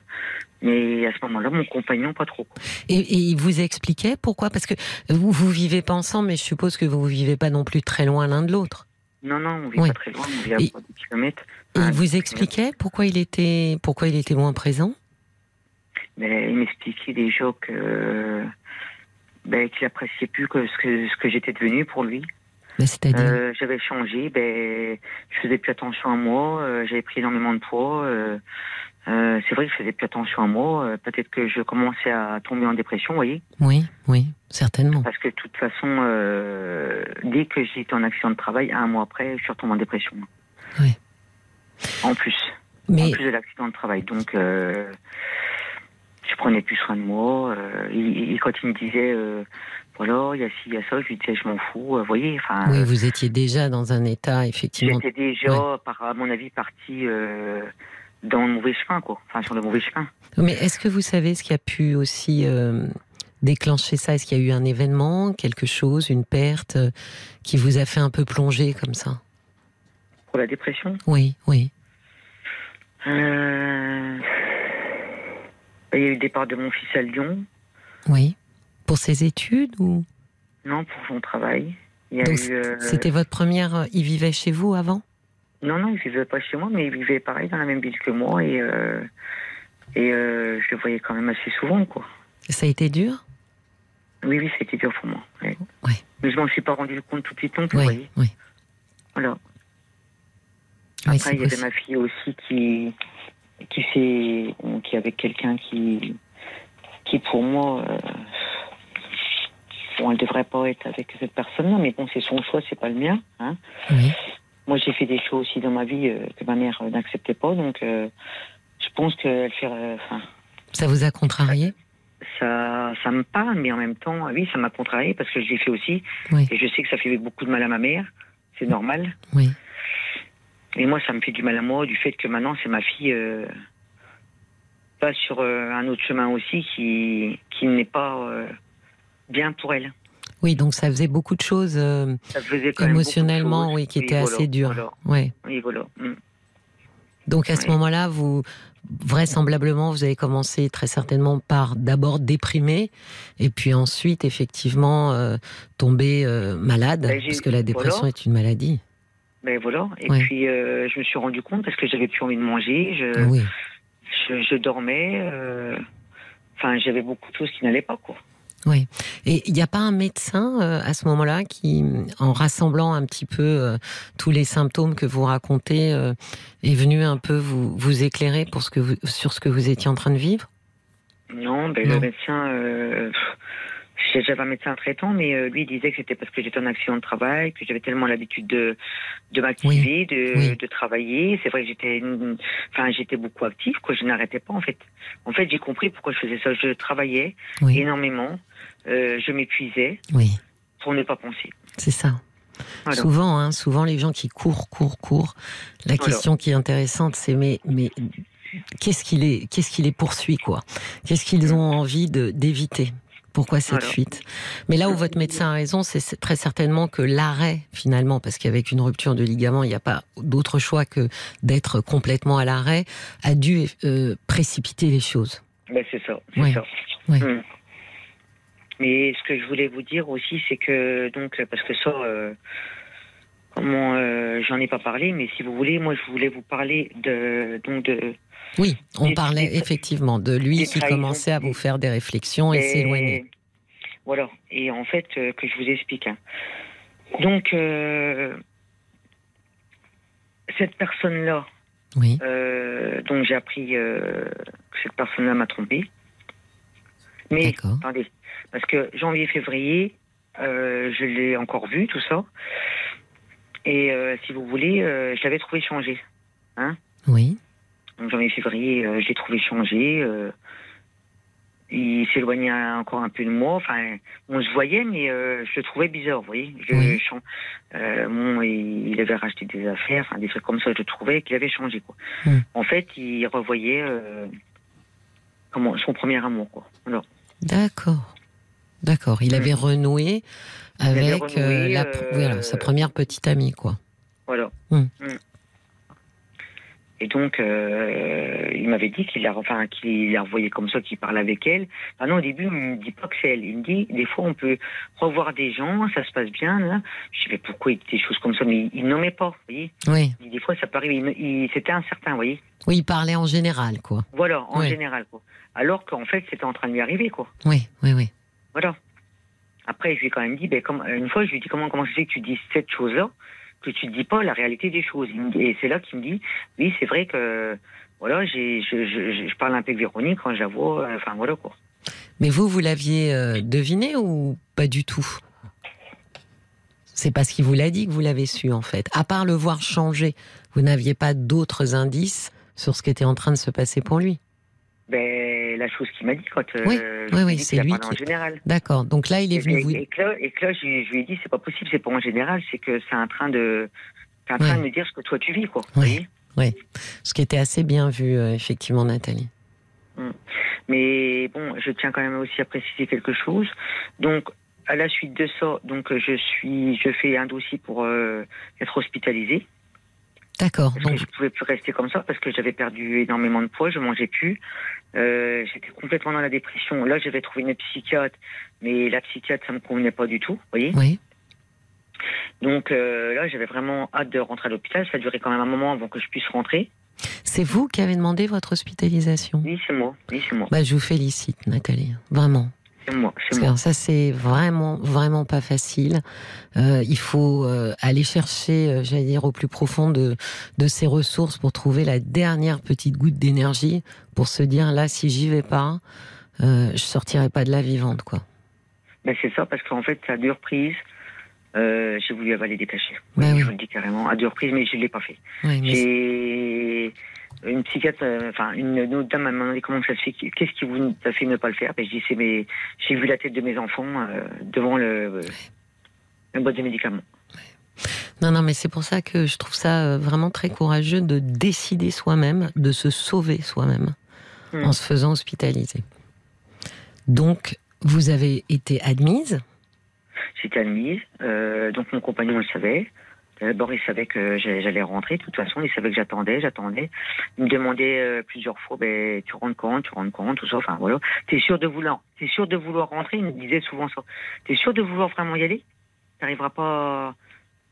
mais à ce moment-là, mon compagnon pas trop. Et, et il vous expliquait pourquoi? Parce que vous vous vivez pas ensemble, mais je suppose que vous vivez pas non plus très loin l'un de l'autre. Non, non, on vit Oui. pas très loin. On vit à Et- 3 kilomètres. Et il vous expliquait pourquoi il était pourquoi il était moins présent? Mais il m'expliquait déjà que ben, qu'il appréciait plus que ce que, ce que j'étais devenu pour lui. C'est-à-dire Euh, j'avais changé, ben, je faisais plus attention à moi, euh, j'avais pris énormément de poids. euh, c'est vrai que je faisais plus attention à moi. euh, Peut-être que je commençais à tomber en dépression, vous voyez. Oui, oui, certainement. Parce que de toute façon, euh, dès que été en accident de travail, un mois après, je suis retombé en dépression. Oui. En plus. En plus de l'accident de travail. Donc, je prenais plus soin de moi. il- quand il me disait, euh, voilà, il y a ci, il y a ça, je lui disais, je m'en fous. euh, Vous voyez, enfin, oui, vous étiez déjà dans un état effectivement. j'étais déjà, par, à mon avis, parti euh, dans le mauvais chemin, quoi. Enfin, sur le mauvais chemin. Mais est-ce que vous savez ce qui a pu aussi euh, déclencher ça? Est-ce qu'il y a eu un événement, quelque chose, une perte euh, qui vous a fait un peu plonger comme ça? Pour la dépression, Oui, oui. euh, il y a eu le départ de mon fils à Lyon. Oui. Pour ses études ou? Non, pour son travail. Euh, C'était votre première. euh, Il vivait chez vous avant? Non, non, il vivait pas chez moi, mais il vivait pareil dans la même ville que moi et, euh, et euh, je le voyais quand même assez souvent, quoi. Ça a été dur? Oui, oui, c'était dur pour moi. ouais. Ouais. Mais je m'en suis pas rendu compte tout de suite non plus, Oui, oui. Voilà. Après, il y avait ma fille aussi qui, qui s'est, qui avec quelqu'un qui, qui pour moi, bon, elle devrait pas être avec cette personne-là, mais bon, c'est son choix, c'est pas le mien. Hein. Oui. Moi, j'ai fait des choix aussi dans ma vie euh, que ma mère euh, n'acceptait pas, donc euh, je pense qu'elle fait, enfin, Ça vous a contrarié? Ça, ça me parle, mais en même temps, oui, ça m'a contrarié parce que je l'ai fait aussi, Oui. et je sais que ça fait beaucoup de mal à ma mère, c'est normal. Oui. Et moi, ça me fait du mal à moi du fait que maintenant, c'est ma fille euh, sur euh, un autre chemin aussi qui, qui n'est pas euh, bien pour elle. Oui, donc ça faisait beaucoup de choses euh, Ça faisait émotionnellement, de oui, choses. qui étaient voilà, assez dures. voilà. Ouais. Oui, voilà. Mm. Donc à ce moment-là, vous vraisemblablement, vous avez commencé très certainement par d'abord déprimer, et puis ensuite effectivement euh, tomber euh, malade, Ben, parce que la dépression voilà. est une maladie. Ben voilà. Et Ouais. puis, euh, je me suis rendu compte parce que j'avais plus envie de manger. Je, Oui. je, je dormais. Enfin, j'avais beaucoup de choses qui n'allaient pas, quoi. Oui. Et il n'y a pas un médecin euh, à ce moment-là qui, en rassemblant un petit peu euh, tous les symptômes que vous racontez, euh, est venu un peu vous, vous éclairer pour ce que vous, sur ce que vous étiez en train de vivre? Non, ben, Non. le médecin, euh, j'avais un médecin traitant, mais euh, lui il disait que c'était parce que j'étais en accident de travail, que j'avais tellement l'habitude de, de m'activer, de, oui. de travailler. C'est vrai que j'étais, enfin, j'étais beaucoup active, quoi. Je n'arrêtais pas, en fait. En fait, j'ai compris pourquoi je faisais ça. Je travaillais Oui. énormément, euh, je m'épuisais Oui, pour ne pas penser. c'est ça. Voilà. Souvent, hein, souvent les gens qui courent, courent, courent. La Voilà. question qui est intéressante, c'est mais, mais qu'est-ce qui les, qu'est-ce qui les poursuit, quoi? Qu'est-ce qu'ils ont envie de d'éviter? Pourquoi cette Voilà. fuite? Mais là où votre médecin a raison, c'est très certainement que l'arrêt, finalement, parce qu'avec une rupture de ligament, il n'y a pas d'autre choix que d'être complètement à l'arrêt, a dû euh, précipiter les choses. Ben, c'est ça, c'est Oui. ça. Hmm. Mais ce que je voulais vous dire aussi, c'est que donc parce que ça, euh, comment euh, j'en ai pas parlé, mais si vous voulez, moi je voulais vous parler de donc de Oui, on Des- parlait des- effectivement de lui qui commençait à vous faire des réflexions et, s'éloigner. Voilà. Et en fait, euh, que je vous explique. hein. Donc cette personne-là, Oui, donc j'ai appris que cette personne-là m'a trompé. Mais attendez, parce que janvier-février, euh, je l'ai encore vu, tout ça. Et euh, si vous voulez, euh, je l'avais trouvé changé. Oui. Donc janvier, février, je l'ai trouvé changé. il s'éloignait encore un peu de moi. Enfin, on se voyait, mais je le trouvais bizarre, vous voyez. Je, Oui. euh, bon, il, il avait racheté des affaires, enfin des trucs comme ça. Je le trouvais qu'il avait changé, quoi. Hmm. En fait, il revoyait comment son premier amour, quoi. D'accord. D'accord. Il avait renoué avait avec renoué, euh, la, euh, voilà, sa première petite amie, quoi. Voilà. Hmm. Hmm. Et donc, euh, il m'avait dit qu'il la, enfin, qu'il la revoyait comme ça, qu'il parlait avec elle. Ah non, au début, il me dit pas que c'est elle. Il me dit, des fois, on peut revoir des gens, ça se passe bien. Là. Je dis, mais pourquoi il dit des choses comme ça Mais il nommait pas, vous voyez. Oui. Des fois, ça peut arriver. Il, il- c'était incertain, vous voyez. Oui, il parlait en général, quoi. Voilà, en Oui. général, quoi. Alors qu'en fait, c'était en train de lui arriver, quoi. Oui, oui, oui. Voilà. Après, je lui ai quand même dit, ben, une fois, je lui ai dit, comment, comment je sais que tu dis cette chose-là, que tu ne dis pas la réalité des choses. Et c'est là qu'il me dit, oui, c'est vrai que, voilà, je, parle un peu avec Véronique quand je la vois, euh, enfin, voilà, quoi. Mais vous, vous l'aviez euh, deviné ou pas du tout? C'est parce qu'il vous l'a dit que vous l'avez su, en fait. À part le voir changer, vous n'aviez pas d'autres indices sur ce qui était en train de se passer pour lui? Ben, la chose qu'il m'a dit, quand, euh, Oui, je oui, oui, c'est lui qui- en général. D'accord. Donc là, il est venu et- vous. et que là, et que là, je, lui- je lui ai dit, c'est pas possible, c'est pas en général, c'est que c'est en train de, en train Ouais. de me dire ce que toi tu vis, quoi. Vous voyez Ce qui était assez bien vu, euh, effectivement, Nathalie. Mais bon, je tiens quand même aussi à préciser quelque chose. Donc, à la suite de ça, donc je suis, je fais un dossier pour euh, être hospitalisé. D'accord. Parce Donc, que je pouvais plus rester comme ça parce que j'avais perdu énormément de poids, je mangeais plus. Euh, J'étais complètement dans la dépression. Là, j'avais trouvé une psychiatre, mais la psychiatre, ça me convenait pas du tout. Vous voyez oui. Donc euh, là, j'avais vraiment hâte de rentrer à l'hôpital. Ça a duré quand même un moment avant que je puisse rentrer. C'est vous qui avez demandé votre hospitalisation? Oui, c'est moi. Oui, moi. bah, Je vous félicite, Nathalie. Vraiment. C'est moi. Ça, c'est vraiment, vraiment pas facile. Euh, il faut euh, aller chercher, euh, j'allais dire, au plus profond de, de ses ressources pour trouver la dernière petite goutte d'énergie pour se dire là, si j'y vais pas, je sortirai pas de là vivante, quoi. Ben, c'est ça, parce qu'en fait, à deux reprises, j'ai voulu avaler des cachets. Bah Oui, oui. Je vous le dis carrément, à deux reprises, mais je ne l'ai pas fait. Ouais, mais une psychiatre, euh, enfin, une, une autre dame m'a demandé comment ça se fait, qu'est-ce qui vous a fait ne pas le faire? Ben, Je dis, c'est mes, j'ai vu la tête de mes enfants euh, devant le, la boîte de médicaments. non, non, mais c'est pour ça que je trouve ça euh, vraiment très courageux de décider soi-même, de se sauver soi-même Hmm. en se faisant hospitaliser. Donc, vous avez été admise? J'étais admise, euh, donc mon compagnon le savait. D'abord, il savait que j'allais rentrer. De toute façon, il savait que j'attendais, j'attendais. Il me demandait euh, plusieurs fois, ben, tu rentres quand, tu rentres quand, tout ça. Enfin, voilà. T'es sûr de vouloir, t'es sûr de vouloir rentrer? Il me disait souvent ça. T'es sûr de vouloir vraiment y aller? T'arriveras pas,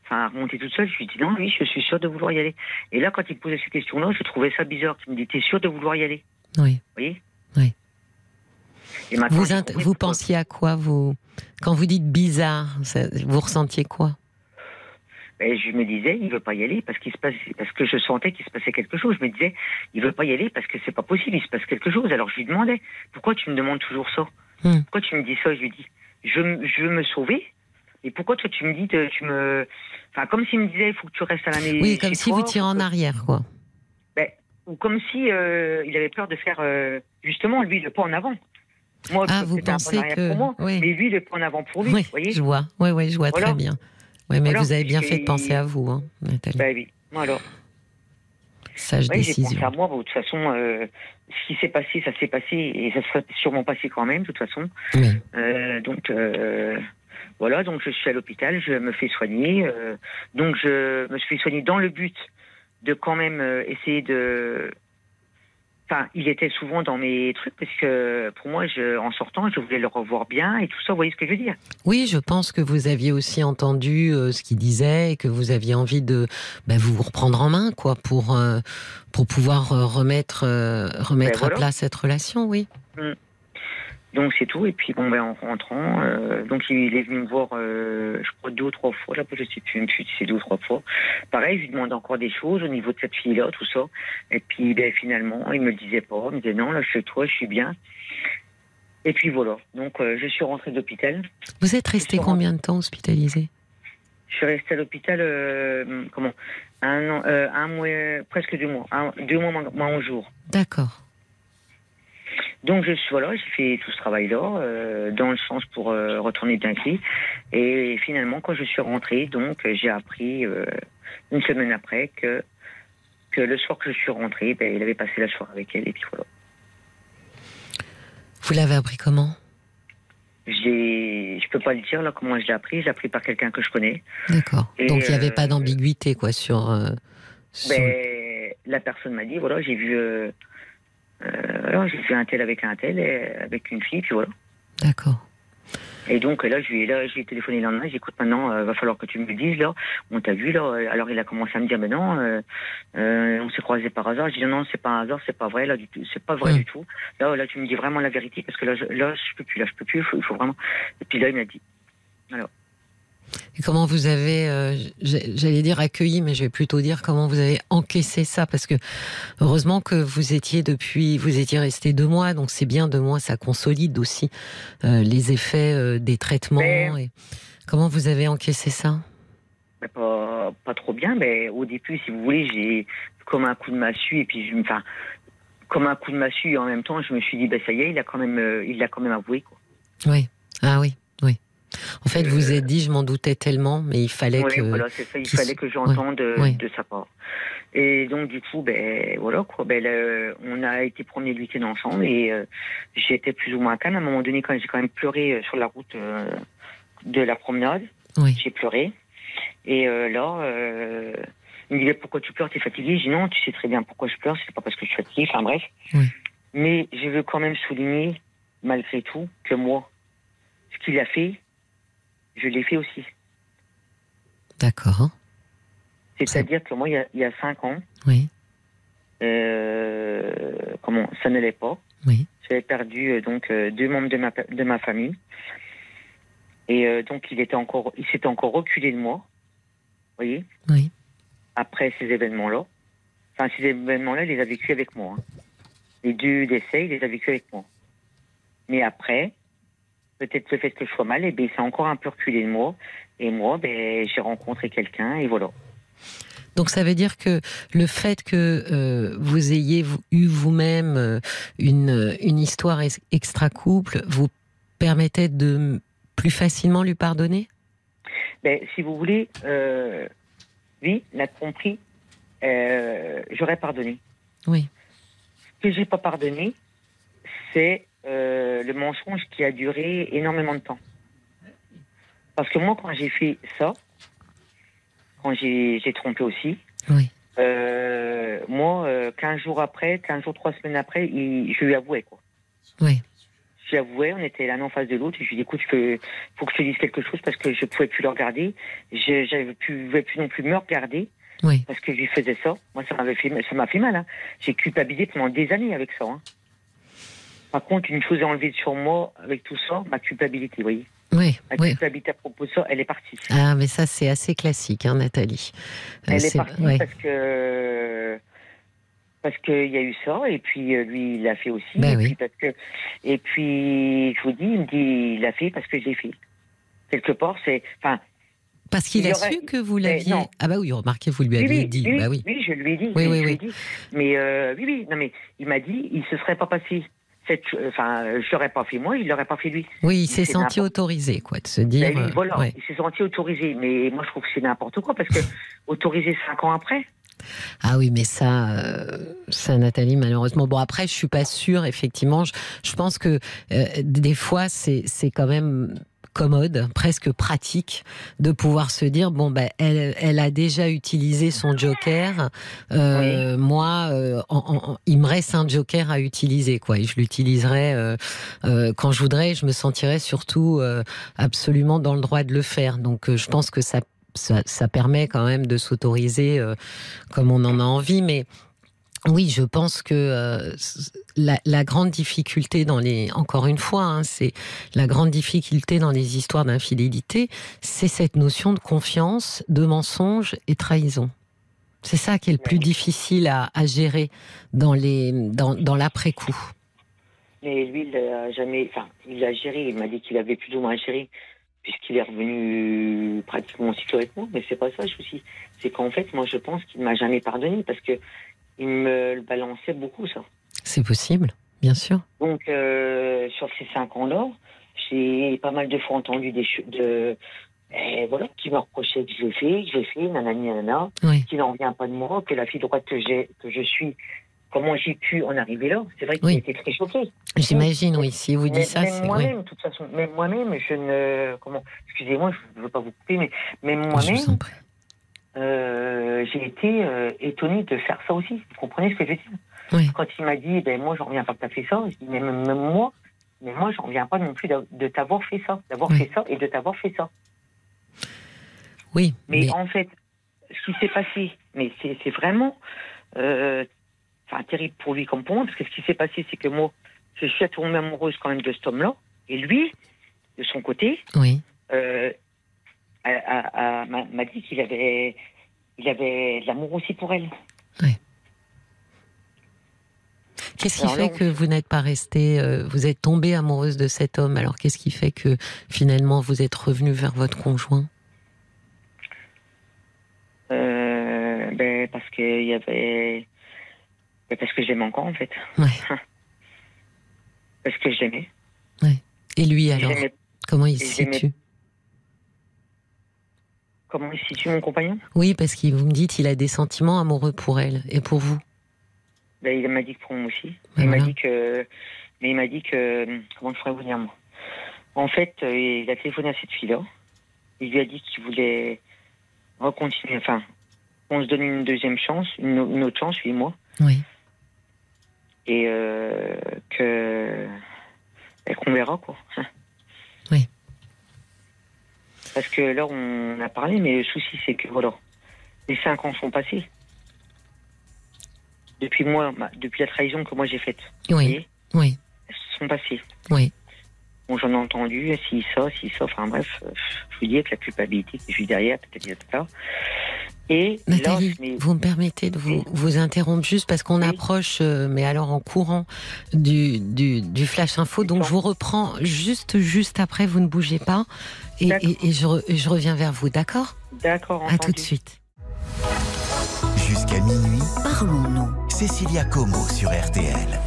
enfin, à remonter toute seule? Je lui dis non, oui, je suis sûr de vouloir y aller. Et là, quand il me posait ces questions-là, je trouvais ça bizarre. Il me dit, t'es sûr de vouloir y aller? Oui. Vous voyez? Oui. Et maintenant, Vous, vous pensiez à quoi vous? Quand vous dites bizarre, vous ressentiez quoi? Et je me disais, il veut pas y aller parce qu'il se passe, parce que je sentais qu'il se passait quelque chose. Je me disais, il veut pas y aller parce que c'est pas possible, il se passe quelque chose. Alors je lui demandais, pourquoi tu me demandes toujours ça? Hmm. Pourquoi tu me dis ça? Je lui dis, je, veux me sauver. Et pourquoi toi tu me dis, de- tu me, enfin comme s'il me disait, il faut que tu restes à la maison. Oui, comme si vous tirez en arrière, quoi. Ou comme si euh, il avait peur de faire euh, justement lui le pas en avant. Moi, Ah, vous un pas en pensez que- pour moi, oui. mais lui le pas en avant pour lui. Oui, vous voyez je vois. Oui, oui, je vois Voilà. très bien. Oui, mais vous avez bien fait de penser à vous, hein, Nathalie. Ben oui. Voilà. Sage Oui, j'ai pensé décision. à moi. Bon, de toute façon, euh, ce qui s'est passé, ça s'est passé et ça serait sûrement passé quand même, de toute façon. Oui. Euh, donc, euh, voilà, donc je suis à l'hôpital, je me fais soigner. donc, je me suis soigné dans le but de quand même essayer de. Enfin, il était souvent dans mes trucs parce que pour moi, je, en sortant, je voulais le revoir bien et tout ça. Vous voyez ce que je veux dire Oui, je pense que vous aviez aussi entendu euh, ce qu'il disait et que vous aviez envie de bah, vous reprendre en main, quoi, pour, euh, pour pouvoir euh, remettre, remettre Ben voilà. à plat cette relation, oui. Donc c'est tout. Et puis bon, ben, en rentrant, euh, donc il est venu me voir, euh, je crois deux ou trois fois. Là, je sais plus, une suite, c'est deux ou trois fois. Pareil, je lui demande encore des choses au niveau de cette fille-là, tout ça. Et puis ben, finalement, il me le disait pas. Il me disait non, là, chez toi, je suis bien. Et puis voilà. Donc euh, je suis rentré d'hôpital. Vous êtes resté combien de temps hospitalisé Je suis restée à l'hôpital, euh, comment? Un, an, euh, un mois, presque deux mois, un, deux mois moins, moins 11 jours. D'accord. Donc je suis voilà, j'ai fait tout ce travail-là euh, dans le sens pour euh, retourner clé. Et finalement, quand je suis rentrée, donc j'ai appris euh, une semaine après que que le soir que je suis rentrée, ben, il avait passé la soirée avec elle et puis voilà. Vous l'avez appris comment? J'ai, je peux pas le dire là comment je l'ai appris. Je l'ai appris par quelqu'un que je connais. D'accord. Donc il n'y avait pas d'ambiguïté quoi sur. sur- Ben, la personne m'a dit voilà, j'ai vu, euh, euh, alors j'ai vu un tel avec un tel, et avec une fille, puis voilà. D'accord. Et donc là, je lui ai, là, je lui ai téléphoné le lendemain. J'ai dit, écoute, maintenant, euh, va falloir que tu me le dises là. On t'a vu là. Alors il a commencé à me dire, mais non, euh, euh, on s'est croisés par hasard. Je dis non, c'est pas un hasard, c'est pas vrai là du tout, c'est pas vrai du tout. Là, là, tu me dis vraiment la vérité parce que là, je, là, je peux plus, là, je peux plus. Il faut, il faut vraiment. Et puis là, il m'a dit, Et comment vous avez, euh, j'allais dire accueilli, mais je vais plutôt dire comment vous avez encaissé ça, parce que heureusement que vous étiez depuis, vous étiez resté deux mois, donc c'est bien deux mois, ça consolide aussi euh, les effets euh, des traitements. Mais- Et comment vous avez encaissé ça? Pas, pas trop bien, mais au début, si vous voulez, j'ai comme un coup de massue et puis je, me- enfin, comme un coup de massue et en même temps, je me suis dit, ben ça y est, il a quand même, il l'a quand même avoué quoi. Oui. Ah oui, oui. En fait, vous Euh, êtes dit, je m'en doutais tellement, mais il fallait Ouais, que. voilà, c'est ça. Il qu'il fallait que j'entende euh, ouais. de sa part. Et donc du coup, ben voilà quoi. Ben on a été promener le week-end ensemble et euh, j'étais plus ou moins calme. À un moment donné, quand j'ai quand même pleuré euh, sur la route euh, de la promenade, Oui. j'ai pleuré. Et euh, là, il me dit Mais pourquoi tu pleures? T'es fatigué? J'ai dit non, tu sais très bien pourquoi je pleure. C'est pas parce que je suis fatigué. Enfin bref. Oui. Mais je veux quand même souligner, malgré tout, que moi, ce qu'il a fait, je l'ai fait aussi. D'accord. C'est-à-dire que moi, il y a, il y a cinq ans, Oui. euh, comment ça n'allait pas. Oui. J'avais perdu euh, donc euh, deux membres de ma de ma famille. Et euh, donc il était encore, il s'était encore reculé de moi. Vous voyez? Oui. Après ces événements-là, enfin ces événements-là, il les a vécus avec moi. hein. Les deux décès, il les a vécus avec moi. Mais après, peut-être le fait que je sois mal, et ben il s'est encore un peu reculé de moi. Et moi, ben j'ai rencontré quelqu'un et voilà. Donc ça veut dire que le fait que euh, vous ayez eu vous-même euh, une, une histoire ex- extra-couple vous permettait de plus facilement lui pardonner? Ben, si vous voulez, euh, lui l'a compris, euh, j'aurais pardonné. Oui. Ce que j'ai pas pardonné, c'est euh, le mensonge qui a duré énormément de temps. Parce que moi, quand j'ai fait ça, quand j'ai trompé aussi, Oui. euh, moi, euh, 15 jours après, 15 jours, 3 semaines après, il- je lui avouais, quoi. Oui. Je lui avouais, on était l'un en face de l'autre, et je lui ai dit, écoute, il faut que je te dise quelque chose parce que je pouvais plus le regarder. Je j'avais plus, pouvais plus non plus me regarder Oui. parce que je lui faisais ça. Moi, ça m'avait fait, m'a fait mal. Hein. J'ai culpabilisé pendant des années avec ça. Hein. Par contre, une chose est enlevée sur moi avec tout ça, ma culpabilité, vous voyez. Oui. Ma oui. culpabilité à propos de ça, elle est partie. Ah, mais ça c'est assez classique, hein, Nathalie. Euh, elle est partie ouais. parce que parce qu'il y a eu ça et puis euh, lui il l'a fait aussi Ben et oui. puis parce que et puis je vous dis il me dit il l'a fait parce que j'ai fait quelque part c'est enfin Parce qu'il a aurait- su que vous Mais l'aviez. Ah bah oui, remarquez, vous lui aviez oui, dit. oui, bah oui. oui, je lui ai dit Oui, oui, oui. dit. mais euh, oui oui non mais il m'a dit il se serait pas passé enfin je l'aurais pas fait moi il l'aurait pas fait lui Oui, il s'est senti autorisé, quoi, de se dire. Ben, lui, euh, voilà ouais. il s'est senti autorisé mais moi je trouve que c'est n'importe quoi parce que autorisé cinq ans après Ah oui, mais ça, euh, ça, Nathalie, malheureusement. Bon, après, je suis pas sûre, effectivement. Je, je pense que euh, des fois, c'est c'est quand même commode, presque pratique, de pouvoir se dire bon ben elle, elle a déjà utilisé son joker. Euh, Moi, euh, en- en- il me reste un joker à utiliser quoi, et je l'utiliserai euh, euh, quand je voudrais. Je me sentirais surtout euh, absolument dans le droit de le faire. Donc, euh, je pense que ça ça, ça permet quand même de s'autoriser euh, comme on en a envie, mais oui, je pense que euh, la, la grande difficulté dans les, encore une fois, hein, c'est la grande difficulté dans les histoires d'infidélité, c'est cette notion de confiance, de mensonge et trahison. C'est ça qui est le plus difficile à, à gérer dans les, dans, dans l'après coup. Mais lui, il a jamais, enfin, il a géré. Il m'a dit qu'il avait plus ou moins géré. puisqu'il est revenu pratiquement aussitôt avec moi. Mais c'est pas ça le souci. C'est qu'en fait, moi, je pense qu'il ne m'a jamais pardonné parce que il me le balançait beaucoup, ça. C'est possible, bien sûr. Donc, euh, sur ces cinq ans-là, j'ai pas mal de fois entendu des choses de. eh, voilà, qui me reprochait que je l'ai fait, que j'ai fait, nanani, nanana, Oui. qu'il n'en vient pas de moi, que la fille droite que, j'ai, que je suis, comment j'ai pu en arriver là? C'est vrai qu'il Oui. était très choqué. J'imagine, oui. Si vous Mais- dites ça, c'est. moi-même, de toute façon, même moi-même, je ne. Comment Excusez-moi, je ne veux pas vous couper, mais même Je moi-même. Euh, j'ai été euh, étonnée de faire ça aussi. Vous comprenez ce que je veux dire? Oui. Quand il m'a dit, ben moi, j'en reviens pas que tu as fait ça, je dis, mais même, même moi, mais moi, j'en reviens pas non plus de t'avoir fait ça, d'avoir Oui. fait ça et de t'avoir fait ça. Oui. Mais, Mais, en fait, ce qui s'est passé, mais c'est vraiment euh, enfin, terrible pour lui comme pour moi, parce que ce qui s'est passé, c'est que moi, je suis tombée amoureuse quand même de cet homme-là, et lui, de son côté, oui. euh, m'a dit qu'il avait, il avait de l'amour aussi pour elle. Qu'est-ce qui Alors fait que vous n'êtes pas resté, euh, vous êtes tombée amoureuse de cet homme? Alors qu'est-ce qui fait que finalement vous êtes revenue vers votre conjoint? Euh, ben, parce qu'il y avait. ben, parce que j'aimais encore, en fait. Ouais. Parce que j'aimais. Et lui alors? Comment il se situe? Comment il situe mon compagnon? Oui, parce que vous me dites il a des sentiments amoureux pour elle et pour vous. ben, Il m'a dit que pour moi aussi. Ben il m'a dit que. Mais il m'a dit que. Comment je pourrais vous dire, moi? En fait, euh, il a téléphoné à cette fille-là. Il lui a dit qu'il voulait recontinuer. Enfin, qu'on se donne une deuxième chance, une, une autre chance, lui et moi. Oui. Et euh, que. ben, qu'on verra, quoi. Parce que là, on a parlé, mais le souci, c'est que, voilà, les cinq ans sont passés. Depuis moi, ma- depuis la trahison que moi j'ai faite. vous Oui. voyez, Oui. elles sont passées. Oui. Bon, j'en ai entendu, si ça, si ça, enfin bref, euh, je vous dis avec la culpabilité que je suis derrière, peut-être, etc. Et Nathalie, mais, vous me permettez de vous, Oui. vous interrompre juste parce qu'on Oui. approche, euh, mais alors en courant du, du, du flash info. Donc je vous reprends juste juste après. Vous ne bougez pas et, D'accord. et, et je, et je reviens vers vous. D'accord? D'accord, À tout de suite. Jusqu'à minuit, Parlons-nous. Cécilia Como sur RTL.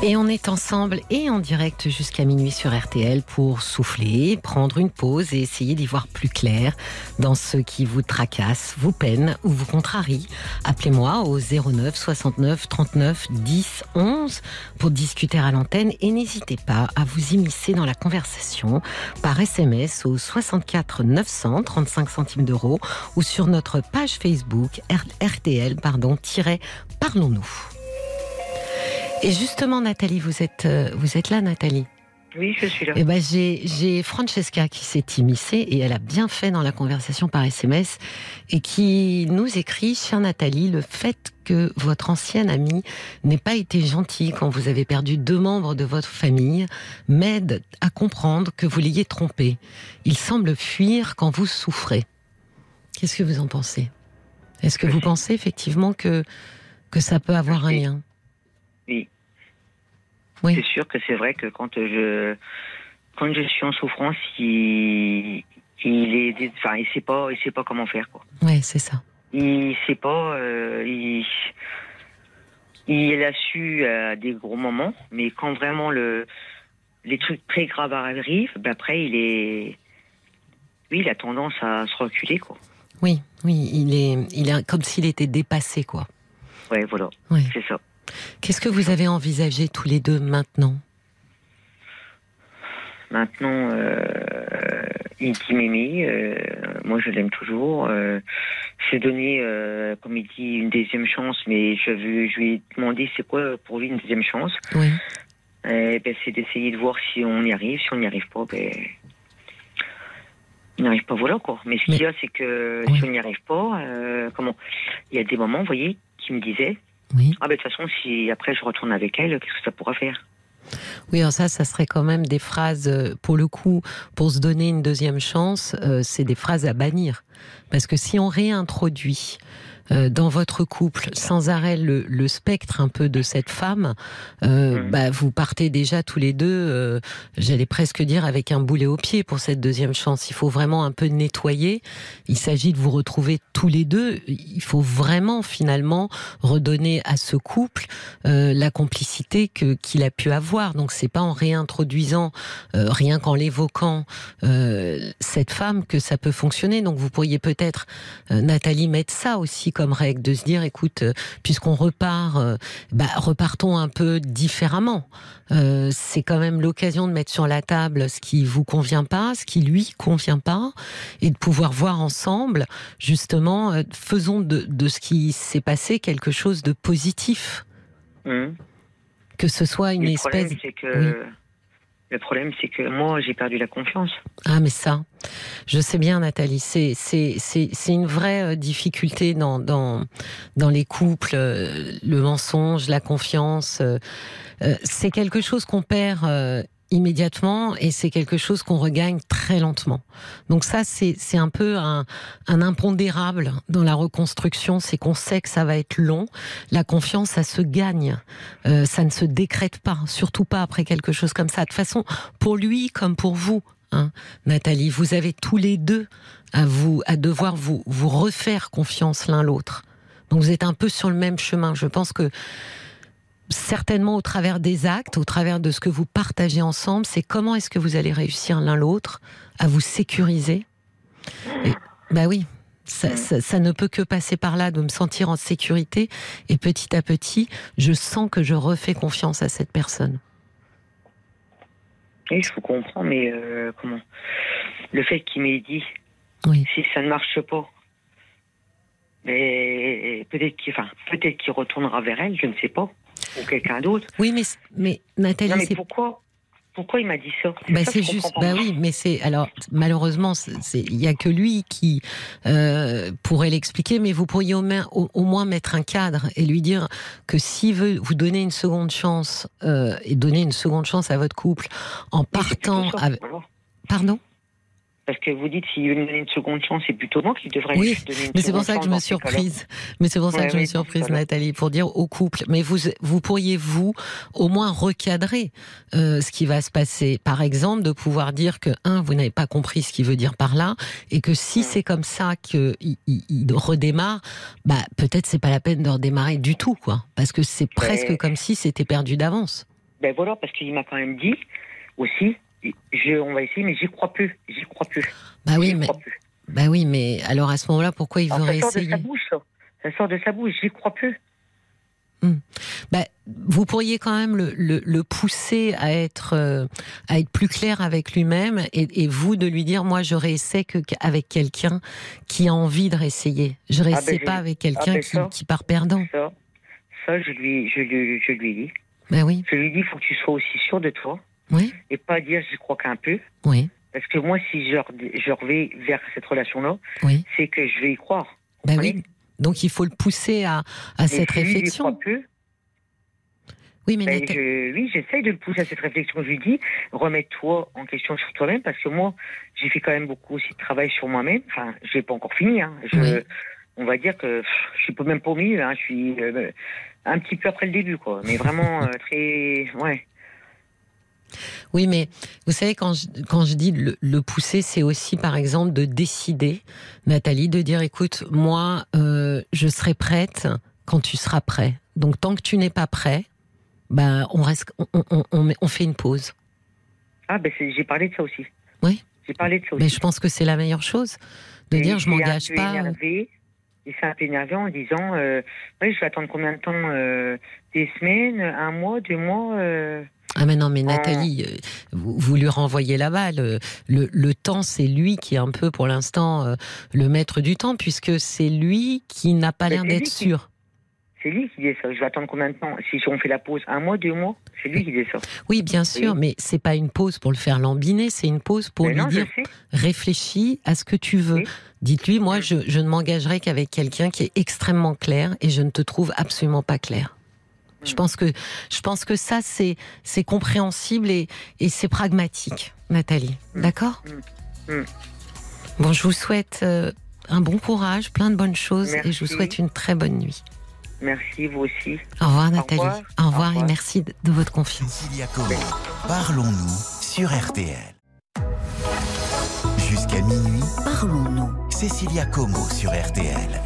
Et on est ensemble et en direct jusqu'à minuit sur RTL pour souffler, prendre une pause et essayer d'y voir plus clair dans ce qui vous tracasse, vous peine ou vous contrarie. Appelez-moi au 09 69 39 10 11 pour discuter à l'antenne et n'hésitez pas à vous immiscer dans la conversation par SMS au 64 900 35 centimes d'euros ou sur notre page Facebook RTL pardon parlons-nous. Et justement, Nathalie, vous êtes, euh, vous êtes là, Nathalie. Oui, je suis là. Eh ben, j'ai, j'ai Francesca qui s'est immiscée et elle a bien fait dans la conversation par SMS et qui nous écrit, chère Nathalie, le fait que votre ancienne amie n'ait pas été gentille quand vous avez perdu deux membres de votre famille m'aide à comprendre que vous l'ayez trompé. Il semble fuir quand vous souffrez. Qu'est-ce que vous en pensez? Est-ce que vous pensez effectivement que, que ça peut avoir un lien? Oui. Oui. C'est sûr que c'est vrai que quand je quand je suis en souffrance, il il est enfin il sait pas il sait pas comment faire quoi. Ouais, c'est ça. Il sait pas euh, il il a su à des gros moments, mais quand vraiment le les trucs très graves arrivent, ben après il est oui, il a tendance à se reculer quoi. Oui, oui, il est, il est comme s'il était dépassé, quoi. Ouais, voilà, Ouais. c'est ça. Qu'est-ce que vous avez envisagé tous les deux maintenant Maintenant, euh, il dit Mimi, euh, moi je l'aime toujours. Euh, c'est donné, euh, comme il dit, une deuxième chance, mais je, je lui ai demandé c'est quoi pour lui une deuxième chance? Oui, Euh, ben, c'est d'essayer de voir si on y arrive. Si on n'y arrive pas, ben, on n'y arrive pas, voilà quoi. Mais ce qu'il y a, c'est que Oui. si on n'y arrive pas, euh, comment? Il y a des moments, vous voyez, qui me disaient oui. Ah ben de toute façon, si après je retourne avec elle, qu'est-ce que ça pourra faire? Oui, alors ça, ça serait quand même des phrases, euh, pour le coup, pour se donner une deuxième chance, euh, c'est des phrases à bannir. Parce que si on réintroduit euh, dans votre couple sans arrêt le, le, spectre un peu de cette femme, euh, Mhm. bah, vous partez déjà tous les deux, euh, j'allais presque dire avec un boulet au pied pour cette deuxième chance. Il faut vraiment un peu nettoyer. Il s'agit de vous retrouver tous les deux. Il faut vraiment finalement redonner à ce couple euh, la complicité que qu'il a pu avoir. Donc c'est pas en réintroduisant, euh, rien qu'en l'évoquant euh, cette femme que ça peut fonctionner. Donc vous pourriez peut-être euh, Nathalie mettre ça aussi comme règle de se dire écoute euh, puisqu'on repart euh, bah, repartons un peu différemment. Euh, c'est quand même l'occasion de mettre sur la table ce qui vous convient pas ce qui lui convient pas et de pouvoir voir ensemble justement euh, faisons de, de ce qui s'est passé quelque chose de positif. Hum. que ce soit une le espèce problème, c'est que le problème, c'est que moi, j'ai perdu la confiance. Ah, mais ça, je sais bien, Nathalie, c'est une vraie euh, difficulté dans dans dans les couples, euh, le mensonge, la confiance. euh, euh, c'est quelque chose qu'on perd euh, immédiatement et c'est quelque chose qu'on regagne très lentement. Donc ça, c'est un peu un un impondérable dans la reconstruction, c'est qu'on sait que ça va être long. La confiance, ça se gagne, Euh, ça ne se décrète pas, surtout pas après quelque chose comme ça. De toute façon, pour lui comme pour vous, hein, Nathalie, vous avez tous les deux à vous à devoir vous vous refaire confiance l'un l'autre. Donc vous êtes un peu sur le même chemin. Je pense que certainement au travers des actes, au travers de ce que vous partagez ensemble, c'est comment est-ce que vous allez réussir l'un l'autre à vous sécuriser? Et, bah oui. Ça, ça, ça ne peut que passer par là, de me sentir en sécurité. Et petit à petit, je sens que je refais confiance à cette personne. Oui, je vous comprends, mais euh, comment? Le fait qu'il m'ait dit, Oui. si ça ne marche pas, mais peut-être qu'il enfin, peut qu'il retournera vers elle, je ne sais pas, ou quelqu'un d'autre. Oui, mais, mais Nathalie, Non, mais c'est pourquoi Pourquoi il m'a dit ça? Bah, c'est juste, bah oui, mais c'est alors malheureusement, il y a que lui qui euh, pourrait l'expliquer, mais vous pourriez au moins, au, au moins mettre un cadre et lui dire que s'il veut vous donner une seconde chance euh, et donner une seconde chance à votre couple en partant, avec, pardon? Parce que vous dites, s'il veut me donner une seconde chance, c'est plutôt moi qui devrais Oui, lui donner une Mais c'est pour ça que je me suis surprise. Mais c'est pour ça Ouais, que je me suis surprise. Nathalie, pour dire au couple. Mais vous, vous pourriez vous au moins recadrer euh, ce qui va se passer. Par exemple, de pouvoir dire que un, vous n'avez pas compris ce qu'il veut dire par là, et que si c'est comme ça qu'il il, il redémarre, bah peut-être c'est pas la peine de redémarrer du tout, quoi. Parce que c'est presque comme si c'était perdu d'avance. Ben voilà, parce qu'il m'a quand même dit aussi, je, on va essayer, mais j'y crois plus, j'y crois plus. Bah oui, mais plus. bah oui, mais alors à ce moment-là, pourquoi il veut ça sort de sa bouche, ça. Sort de sa bouche, j'y crois plus. Bah, vous pourriez quand même le, le, le pousser à être euh, à être plus clair avec lui-même et, et vous de lui dire moi je réessaie que avec quelqu'un qui a envie de réessayer. Je ben, réessaie j'ai- pas avec quelqu'un ah, ben, qui part perdant. Ça, ça je lui, je lui, je lui dis. Ben oui, Je lui dis, il faut que tu sois aussi sûr de toi oui, et pas dire j'y crois qu'un peu. oui, Parce que moi, si je, je reviens vers cette relation-là, oui. c'est que je vais y croire. Ben Oui. Donc il faut le pousser à, cette si réflexion. croit plus, Oui, mais ben, je, oui, j'essaye de le pousser à cette réflexion. Je lui dis, remets-toi en question sur toi-même, parce que moi, j'ai fait quand même beaucoup aussi de travail sur moi-même. Enfin, j'ai pas encore fini. Hein. Je, Oui. On va dire que pff, je suis pas même pas au milieu. Hein. Je suis euh, un petit peu après le début, quoi. Mais vraiment euh, très, ouais. Oui, mais vous savez, quand je, quand je dis le, le pousser, c'est aussi, par exemple, de décider, Nathalie, de dire, écoute, moi, euh, je serai prête quand tu seras prêt. Donc, tant que tu n'es pas prêt, ben, on, reste, on, on, on, on fait une pause. Ah, ben j'ai parlé de ça aussi. Oui. J'ai parlé de ça aussi. Mais je pense que c'est la meilleure chose de Et dire, je m'engage pas. Énervé, il s'est un peu énervé en disant euh, Oui, je vais attendre combien de temps euh, Des semaines Un mois Deux mois Ah mais non, mais Nathalie, euh, vous, vous lui renvoyez la balle. Euh, Le, le temps, c'est lui qui est un peu, pour l'instant, euh, le maître du temps, puisque c'est lui qui n'a pas l'air d'être sûr. C'est lui qui dit ça. Je vais attendre combien de temps Si on fait la pause Un mois Deux mois C'est lui qui dit ça. Oui, bien sûr, Oui. mais c'est pas une pause pour le faire lambiner, c'est une pause pour Mais lui non, dire réfléchis à ce que tu veux. Oui. Dites-lui, moi, Mm. je, je ne m'engagerai qu'avec quelqu'un qui est extrêmement clair et je ne te trouve absolument pas clair. Je pense que je pense que ça c'est c'est compréhensible et, et c'est pragmatique, Nathalie. Mm. D'accord Mm. Mm. Bon, je vous souhaite euh, un bon courage, plein de bonnes choses et je vous souhaite une très bonne nuit. Merci, vous aussi. Au revoir Nathalie. revoir. Au revoir, Au revoir. et merci de- de votre confiance. Cécilia Como, parlons-nous sur RTL. Jusqu'à minuit, Parlons-nous. Cécilia Como sur RTL.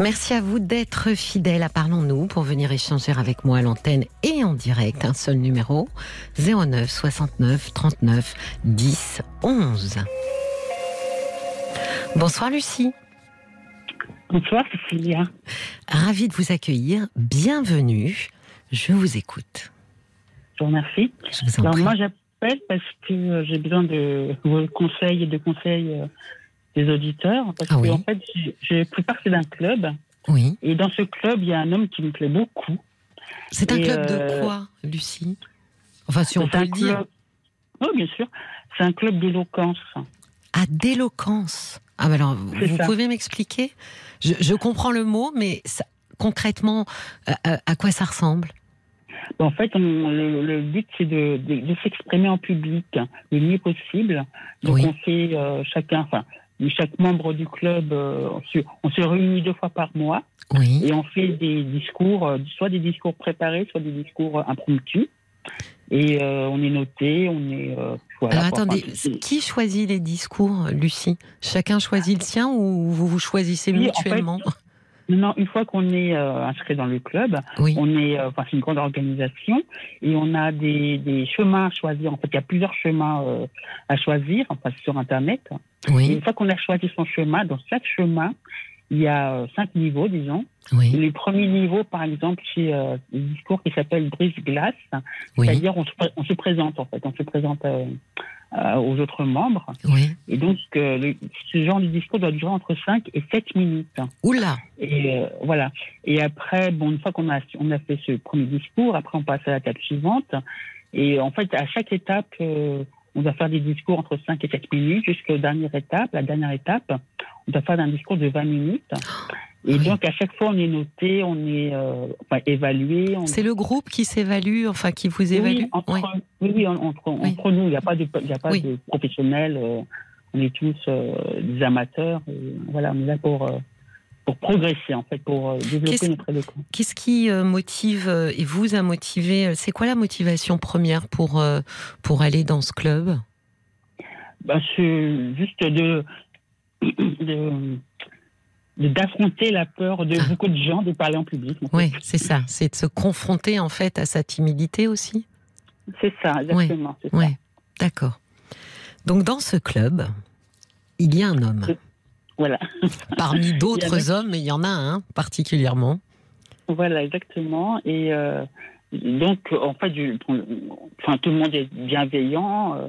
Merci à vous d'être fidèles à Parlons-nous pour venir échanger avec moi à l'antenne et en direct. Un seul numéro 09 69 39 10 11. Bonsoir Lucie. Bonsoir Cécilia. Ravie de vous accueillir. Bienvenue. Je vous écoute. Je vous remercie. Je vous en Alors prie. moi j'appelle parce que euh, j'ai besoin de vos conseils et de conseils euh, des auditeurs. Parce Ah que oui. en fait j'ai pris partie d'un club Oui. et dans ce club il y a un homme qui me plaît beaucoup. C'est un club euh, de quoi, Lucie? Enfin, si on peut un le dire. club- Oui bien sûr. C'est un club d'éloquence. Ah, d'éloquence. Ah, bah alors, vous ça. pouvez m'expliquer? Je, je comprends le mot, mais ça- concrètement, euh, euh, à quoi ça ressemble? En fait, on- le, le but, c'est de, de- de s'exprimer en public le mieux possible. Donc, Oui. on fait euh, chacun, enfin, chaque membre du club, euh, on, se, on se réunit deux fois par mois Oui. et on fait des discours, euh, soit des discours préparés, soit des discours euh, impromptus. Et euh, on est noté, on est. euh, voilà, Alors attendez, Enfin, qui choisit les discours, Lucie? Chacun choisit le sien ou vous vous choisissez Oui, en fait, mutuellement? Non, non, une fois qu'on est euh, inscrit dans le club, Oui. on est, euh, enfin, c'est une grande organisation et on a des, des chemins à choisir. En fait, il y a plusieurs chemins euh, à choisir, enfin, sur Internet. Et Oui. une fois qu'on a choisi son chemin, dans chaque chemin, il y a euh, cinq niveaux, disons. Oui. les premiers niveaux, par exemple, c'est euh, le discours qui s'appelle brise-glace, Oui. c'est-à-dire on se, pré- on se présente, en fait, on se présente euh, euh, aux autres membres. Oui. Et donc, le- ce genre de discours doit durer entre 5 et 7 minutes. Oula. Et voilà. Et après, bon, une fois qu'on a, on a fait ce premier discours, après on passe à l'étape suivante. Et en fait, à chaque étape, on doit faire des discours entre 5 et 7 minutes jusqu'à la dernière étape. La dernière étape, on doit faire un discours de 20 minutes. Et Oui. donc, à chaque fois, on est noté, on est euh, enfin, évalué. On... C'est le groupe qui s'évalue, enfin qui vous Oui, évalue entre, Oui. oui, oui, entre, Oui. entre nous, il n'y a pas de, y a pas Oui. de professionnels. euh, on est tous euh, des amateurs. Et voilà, on est là pour, pour progresser, en fait, pour euh, développer Qu'est-ce- notre éloquence. Qu'est-ce qui euh, motive euh, et vous a motivé C'est quoi la motivation première pour, pour aller dans ce club? Bah, c'est juste de, d'affronter la peur de Ah. beaucoup de gens de parler en public. en fait. Oui, c'est ça. C'est de se confronter en fait à sa timidité aussi? C'est ça, exactement. Oui, d'accord. Donc dans ce club, il y a un homme. Voilà. Parmi d'autres hommes, mais il y en a un particulièrement. Voilà, exactement. Et euh, donc, en fait, du- enfin, tout le monde est bienveillant, euh,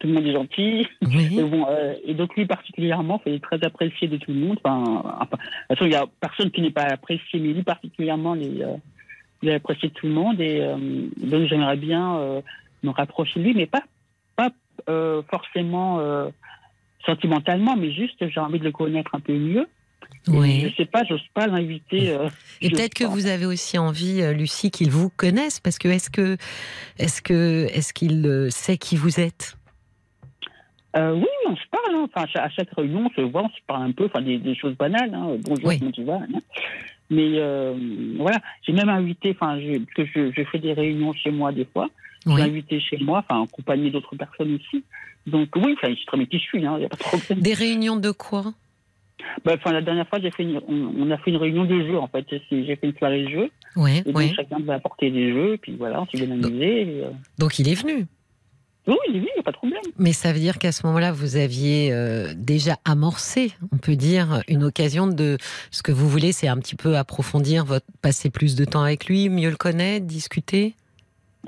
tout le monde est gentil. Et, Oui. bon, euh, et donc, lui particulièrement, il est très apprécié de tout le monde. Enfin, enfin, de toute façon, il n'y a personne qui n'est pas apprécié, mais lui particulièrement, il est, il est apprécié de tout le monde. Et donc, j'aimerais bien me rapprocher de lui, mais pas, pas forcément sentimentalement, mais juste j'ai envie de le connaître un peu mieux. Oui. Je sais pas, j'ose pas l'inviter. euh, Et peut-être que vous avez aussi envie, euh, Lucie, qu'il vous connaisse, parce que est-ce que est-ce que est-ce qu'il euh, sait qui vous êtes? Euh, oui, on se parle. hein. Enfin, à chaque- réunion, on se voit, on se parle un peu. Enfin, des, des choses banales. Hein. Bonjour, Oui. comment tu vas hein. Mais euh, voilà, j'ai même invité. Enfin, que je, je fais des réunions chez moi des fois. J'ai Oui. invité chez moi, enfin, accompagné d'autres personnes aussi. Donc oui, enfin, sais très qui je suis. Il n'y a pas de problème. Des réunions de quoi? Bah, enfin, la dernière fois, j'ai fait une- on, on a fait une réunion de jeux. En fait, C'est- j'ai fait une soirée de jeux. Oui, Et donc oui. chacun devait apporter des jeux. Et puis voilà, on s'est bien amusé. euh, Donc il est venu. Oui, oui, il n'y a pas de problème. Mais ça veut dire qu'à ce moment-là, vous aviez euh, déjà amorcé, on peut dire, une occasion de. Ce que vous voulez, c'est un petit peu approfondir, votre, passer plus de temps avec lui, mieux le connaître, discuter?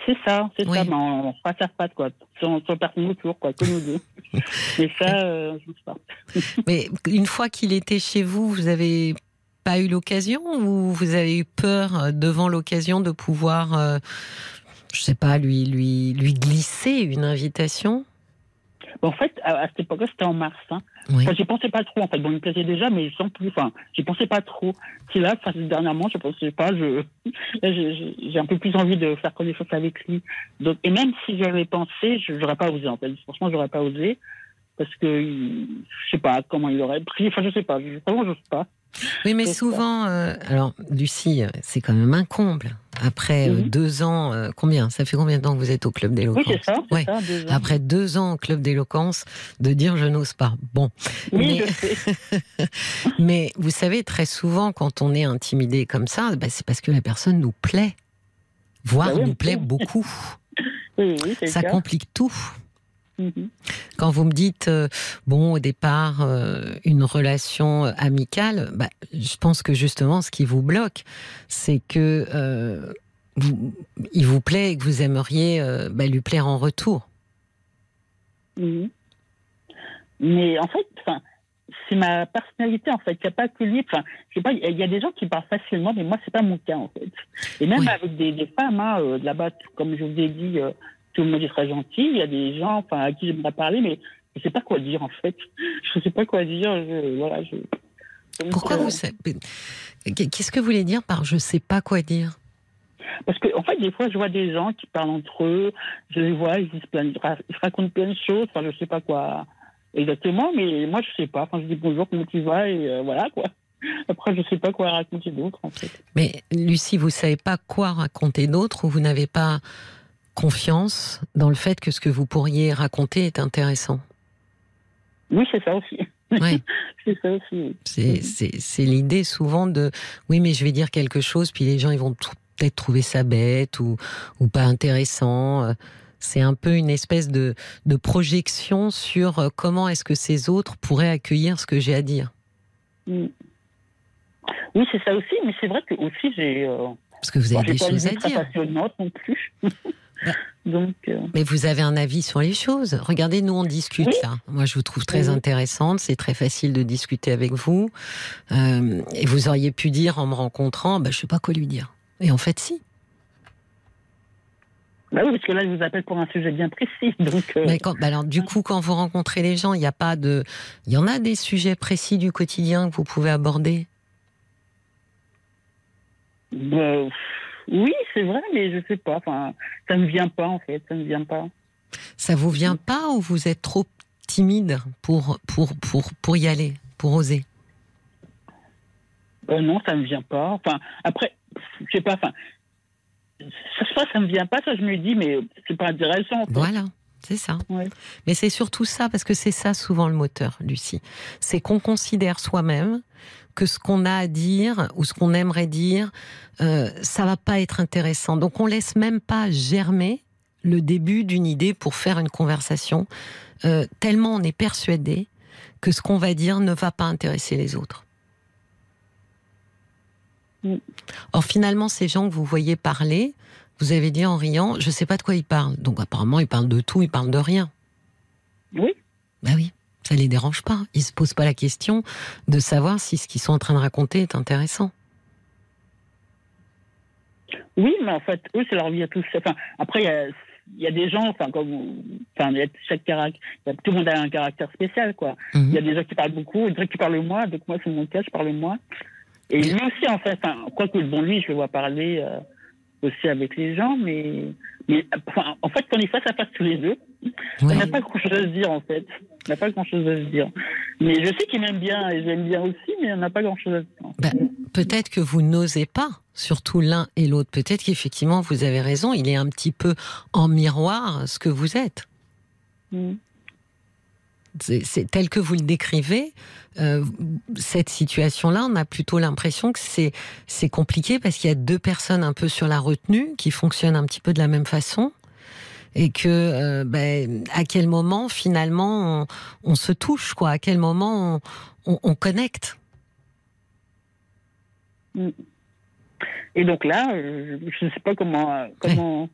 C'est ça, c'est Oui. ça, mais en face à face, quoi. Sans, sans personne autour, quoi, que nous deux. Mais ça, euh, je ne sais pas. Mais une fois qu'il était chez vous, vous avez pas eu l'occasion ou vous avez eu peur euh, devant l'occasion de pouvoir, euh, je sais pas, lui lui lui glisser une invitation? Bon, en fait, à, à cette époque-là, c'était en mars. Hein. Oui. Enfin, j'y pensais pas trop, en fait. Bon, il me plaisait déjà, mais sans plus. Enfin, j'y pensais pas trop. C'est là, enfin, dernièrement, je pensais pas. Je, j'ai- un peu plus envie de faire connaissance avec lui. Donc, et même si j'avais pensé, je n'aurais pas osé, en fait. Franchement, j'aurais pas osé. Parce que, je sais pas comment il aurait pris. Enfin, je sais pas. Je, vraiment, j'ose pas. Oui, mais souvent, euh, alors Lucie, c'est quand même un comble. Après euh, Mhm. deux ans, euh, combien? Ça fait combien de temps que vous êtes au club Oui, d'éloquence? c'est ça. c'est Ouais. ça, deux ans. Après deux ans au club d'éloquence, de dire je n'ose pas. Bon, Oui, mais- je sais. mais vous savez, très souvent, quand on est intimidé comme ça, bah, c'est parce que la personne nous plaît, voire Bah oui, nous plaît oui. beaucoup. Oui, oui, Ça complique tout. Mhm. Quand vous me dites, euh, bon, au départ, euh, une relation euh, amicale, bah, je pense que justement, ce qui vous bloque, c'est que euh, vous- il vous plaît et que vous aimeriez bah, lui plaire en retour. Mhm. Mais en fait, c'est ma personnalité en fait. Il n'y a pas que lui. Enfin, je sais pas. Il y a des gens qui parlent facilement, mais moi c'est pas mon cas en fait. Et même Oui. avec des, des femmes hein, là-bas, comme je vous ai dit, tout le monde est très gentil. Il y a des gens, enfin, à qui j'aimerais parler, mais je sais pas quoi dire en fait. Je sais pas quoi dire. Je, voilà. Je... Pourquoi vous savez Qu'est-ce que vous voulez dire par je sais pas quoi dire? Parce que, en fait, des fois, je vois des gens qui parlent entre eux, je les vois, ils, disent plein, ra- ils racontent plein de choses, enfin, je sais pas quoi exactement, mais moi, je sais pas. Enfin, je dis bonjour, comment tu vas, et euh, voilà, quoi. Après, je sais pas quoi raconter d'autre, en fait. Mais Lucie, vous savez pas quoi raconter d'autre ou vous n'avez pas confiance dans le fait que ce que vous pourriez raconter est intéressant. Oui, c'est ça aussi. C'est ça aussi. oui. C'est l'idée souvent de oui, mais je vais dire quelque chose, puis les gens ils vont tr- peut-être trouver ça bête ou, ou pas intéressant. C'est un peu une espèce de, de projection sur euh, comment est-ce que ces autres pourraient accueillir ce que j'ai à dire. Mm. Oui, c'est ça aussi, mais c'est vrai que aussi, j'ai. Euh, Parce que vous bon, avez j'ai des choses à dire. passionnante non plus. Donc. euh, Mais vous avez un avis sur les choses. Regardez, nous on discute Oui. là. Moi je vous trouve très Oui. intéressante. C'est très facile de discuter avec vous. Euh, et vous auriez pu dire en me rencontrant, bah, je sais pas quoi lui dire. Et en fait, si. Bah oui, parce que là, je vous appelle pour un sujet bien précis. Donc. euh, Mais quand, bah alors, du coup, quand vous rencontrez les gens, il n'y a pas de, il y en a des sujets précis du quotidien que vous pouvez aborder? bah, oui, c'est vrai, mais je sais pas. Enfin, ça ne vient pas, en fait. Ça ne vient pas. Ça vous vient pas ou vous êtes trop timide pour pour pour pour y aller, pour oser? Euh, non, ça ne vient pas. Enfin, après, je sais pas. Enfin, ça ça ne vient pas. Ça, je me dis, mais c'est pas intéressant. en fait. Voilà, c'est ça. Ouais. Mais c'est surtout ça, parce que c'est ça souvent le moteur, Lucie. C'est qu'on considère soi-même que ce qu'on a à dire ou ce qu'on aimerait dire, euh, ça va pas être intéressant. Donc on laisse même pas germer le début d'une idée pour faire une conversation, euh, tellement on est persuadé que ce qu'on va dire ne va pas intéresser les autres. Mm. Or finalement, ces gens que vous voyez parler, vous avez dit en riant, je sais pas de quoi ils parlent. Donc apparemment, ils parlent de tout, ils parlent de rien. Oui. Bah oui, ça les dérange pas. Ils se posent pas la question de savoir si ce qu'ils sont en train de raconter est intéressant. Oui, mais en fait, eux, c'est leur vie à tous. Enfin, après, il y a, il y a des gens, enfin, comme, chaque caractère, tout le monde a un caractère spécial, quoi. Mhm. Il y a des gens qui parlent beaucoup, d'autres qui parlent moins. Donc moi, c'est mon cas, je parle moins. Et lui aussi, en fait, enfin, quoi que bon, lui, je le vois parler euh, aussi avec les gens, mais, mais enfin, en fait, quand on est face à face tous les deux, on Ouais. n'a pas grand-chose à se dire, en fait. On n'a pas grand-chose à se dire. Mais je sais qu'il m'aime bien et j'aime bien aussi, mais on n'a pas grand-chose à se dire. Bah, Peut-être que vous n'osez pas, surtout l'un et l'autre. Peut-être qu'effectivement, vous avez raison, il est un petit peu en miroir ce que vous êtes. Mm. C'est tel que vous le décrivez, euh, cette situation-là, on a plutôt l'impression que c'est c'est compliqué parce qu'il y a deux personnes un peu sur la retenue qui fonctionnent un petit peu de la même façon et que euh, ben, à quel moment finalement on, on se touche quoi, à quel moment on, on- on connecte? Et donc là, euh, je ne sais pas comment, comment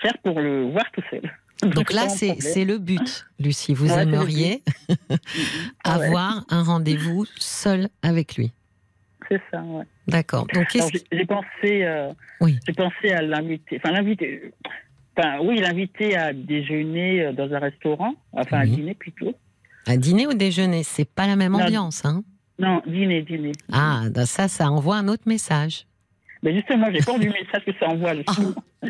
faire pour le voir tout seul. Donc là, c'est le but, Lucie. Vous Ouais, aimeriez ouais. avoir un rendez-vous seul avec lui. C'est ça, ouais. D'accord. Donc, j'ai pensé, euh, Oui. j'ai pensé à l'inviter. Enfin, l'inviter. Enfin, oui, l'inviter à déjeuner euh, dans un restaurant, enfin Oui. à dîner plutôt. À dîner ou déjeuner, c'est pas la même Non. ambiance. Hein? Non, dîner, dîner. ah, ben ça, ça envoie un autre message. Mais justement, j'ai pas du message que ça envoie. justement.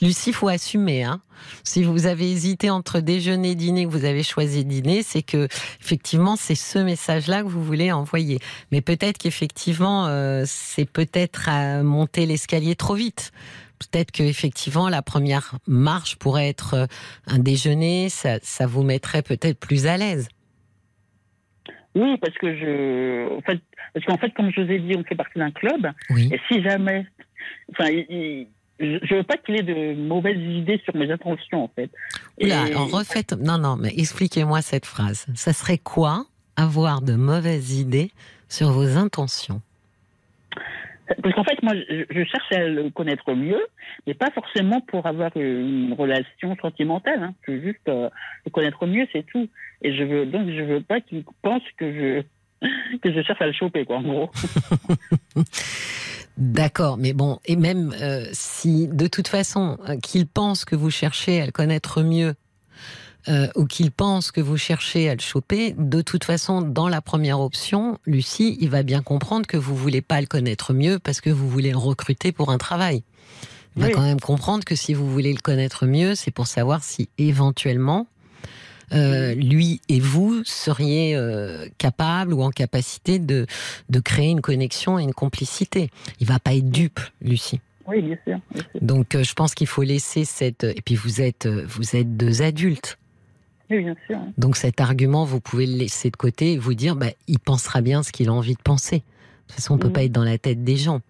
Lucie, faut assumer. Hein. Si vous avez hésité entre déjeuner dîner, que vous avez choisi dîner, c'est que effectivement c'est ce message-là que vous voulez envoyer. Mais peut-être qu'effectivement euh, c'est peut-être à monter l'escalier trop vite. Peut-être que effectivement la première marche pourrait être euh, un déjeuner, ça, ça vous mettrait peut-être plus à l'aise. Oui, parce que je, en fait, parce qu'en fait, comme je vous ai dit, on fait partie d'un club. Oui. Et si jamais, enfin, il- il- je veux pas qu'il ait de mauvaises idées sur mes intentions, en fait. Oula, Et-. Non, non, mais expliquez-moi cette phrase. Ça serait quoi avoir de mauvaises idées sur vos intentions? Parce qu'en fait, moi, je, je cherche à le connaître mieux, mais pas forcément pour avoir une relation sentimentale. Hein. Je veux juste euh, le connaître mieux, c'est tout. Et je veux donc je veux pas qu'il pense que je que je cherche à le choper, quoi, en gros. D'accord, mais bon, et même euh, si de toute façon euh, qu'il pense que vous cherchez à le connaître mieux, euh, ou qu'il pense que vous cherchez à le choper, de toute façon, dans la première option, Lucie, il va bien comprendre que vous voulez pas le connaître mieux parce que vous voulez le recruter pour un travail. Il va quand même comprendre que si vous voulez le connaître mieux, c'est pour savoir si éventuellement euh, lui et vous seriez euh, capables ou en capacité de, de créer une connexion et une complicité. Il va pas être dupe, Lucie. Oui, bien sûr. bien sûr. Donc euh, je pense qu'il faut laisser cette et puis vous êtes euh, vous êtes deux adultes. Oui, bien sûr. Donc cet argument vous pouvez le laisser de côté et vous dire bah il pensera bien ce qu'il a envie de penser. De toute façon on peut Mhm. pas être dans la tête des gens.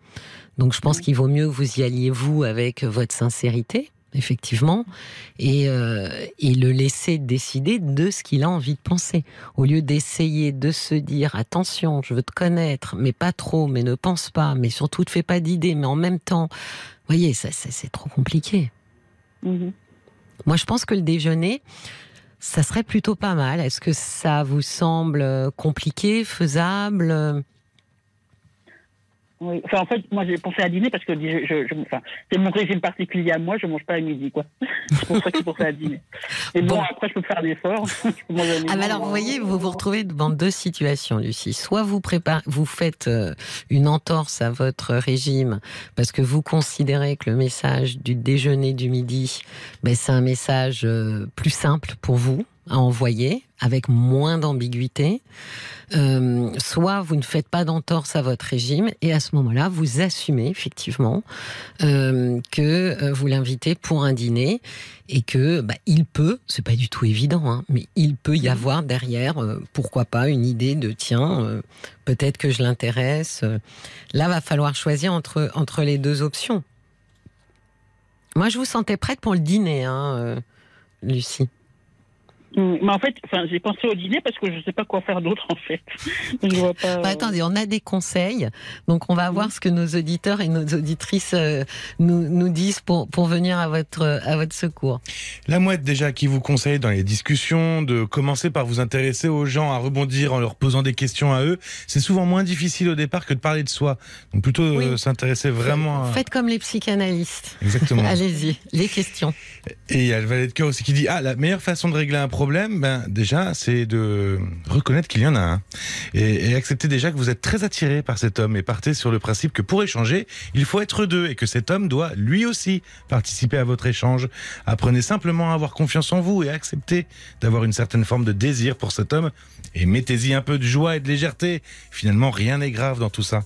Donc je pense qu'il vaut mieux que vous y alliez vous avec votre sincérité effectivement et euh, et le laisser décider de ce qu'il a envie de penser au lieu d'essayer de se dire attention je veux te connaître mais pas trop mais ne pense pas mais surtout te fais pas d'idées mais en même temps voyez ça, ça, c'est trop compliqué Mhm. moi, je pense que le déjeuner, ça serait plutôt pas mal. Est-ce que ça vous semble euh, compliqué, faisable? Oui. Enfin, en fait, moi, j'ai pensé à dîner parce que je, je, je- enfin, c'est mon régime particulier à moi. Je mange pas à midi, quoi. C'est pour ça que j'ai pensé à dîner. Et bon, Bon. après, je peux faire l'effort. Ah, alors, vous voyez, vous vous retrouvez devant deux situations, Lucie. Soit vous préparez, vous faites euh, une entorse à votre régime parce que vous considérez que le message du déjeuner du midi, ben, c'est un message euh, plus simple pour vous à envoyer, avec moins d'ambiguïté. Euh, soit vous ne faites pas d'entorse à votre régime et à ce moment-là, vous assumez effectivement euh, que euh, vous l'invitez pour un dîner et que bah, il peut, c'est pas du tout évident, hein, mais il peut y avoir derrière, pourquoi pas, une idée de tiens, peut-être que je l'intéresse. Là, va falloir choisir entre entre les deux options. Moi, je vous sentais prête pour le dîner, hein, Lucie. Mm, Mais en fait, enfin, j'ai pensé au dîner parce que je sais pas quoi faire d'autre, en fait. Je vois pas. Bah, attendez, on a des conseils, donc on va voir ce que nos auditeurs et nos auditrices euh, nous, nous disent pour, pour venir à votre, à votre secours. La mouette déjà qui vous conseille dans les discussions de commencer par vous intéresser aux gens, à rebondir en leur posant des questions à eux. C'est souvent moins difficile au départ que de parler de soi. Donc plutôt euh, Oui. s'intéresser vraiment à... Faites comme les psychanalystes. Exactement. Allez-y, les questions. Et il y a le valet de cœur aussi qui dit ah la meilleure façon de régler un problème, ben déjà c'est de reconnaître qu'il y en a un et, et accepter déjà que vous êtes très attiré par cet homme et partez sur le principe que pour échanger il faut être deux et que cet homme doit lui aussi participer à votre échange. Apprenez simplement à avoir confiance en vous et acceptez d'avoir une certaine forme de désir pour cet homme et mettez-y un peu de joie et de légèreté. Finalement rien n'est grave dans tout ça.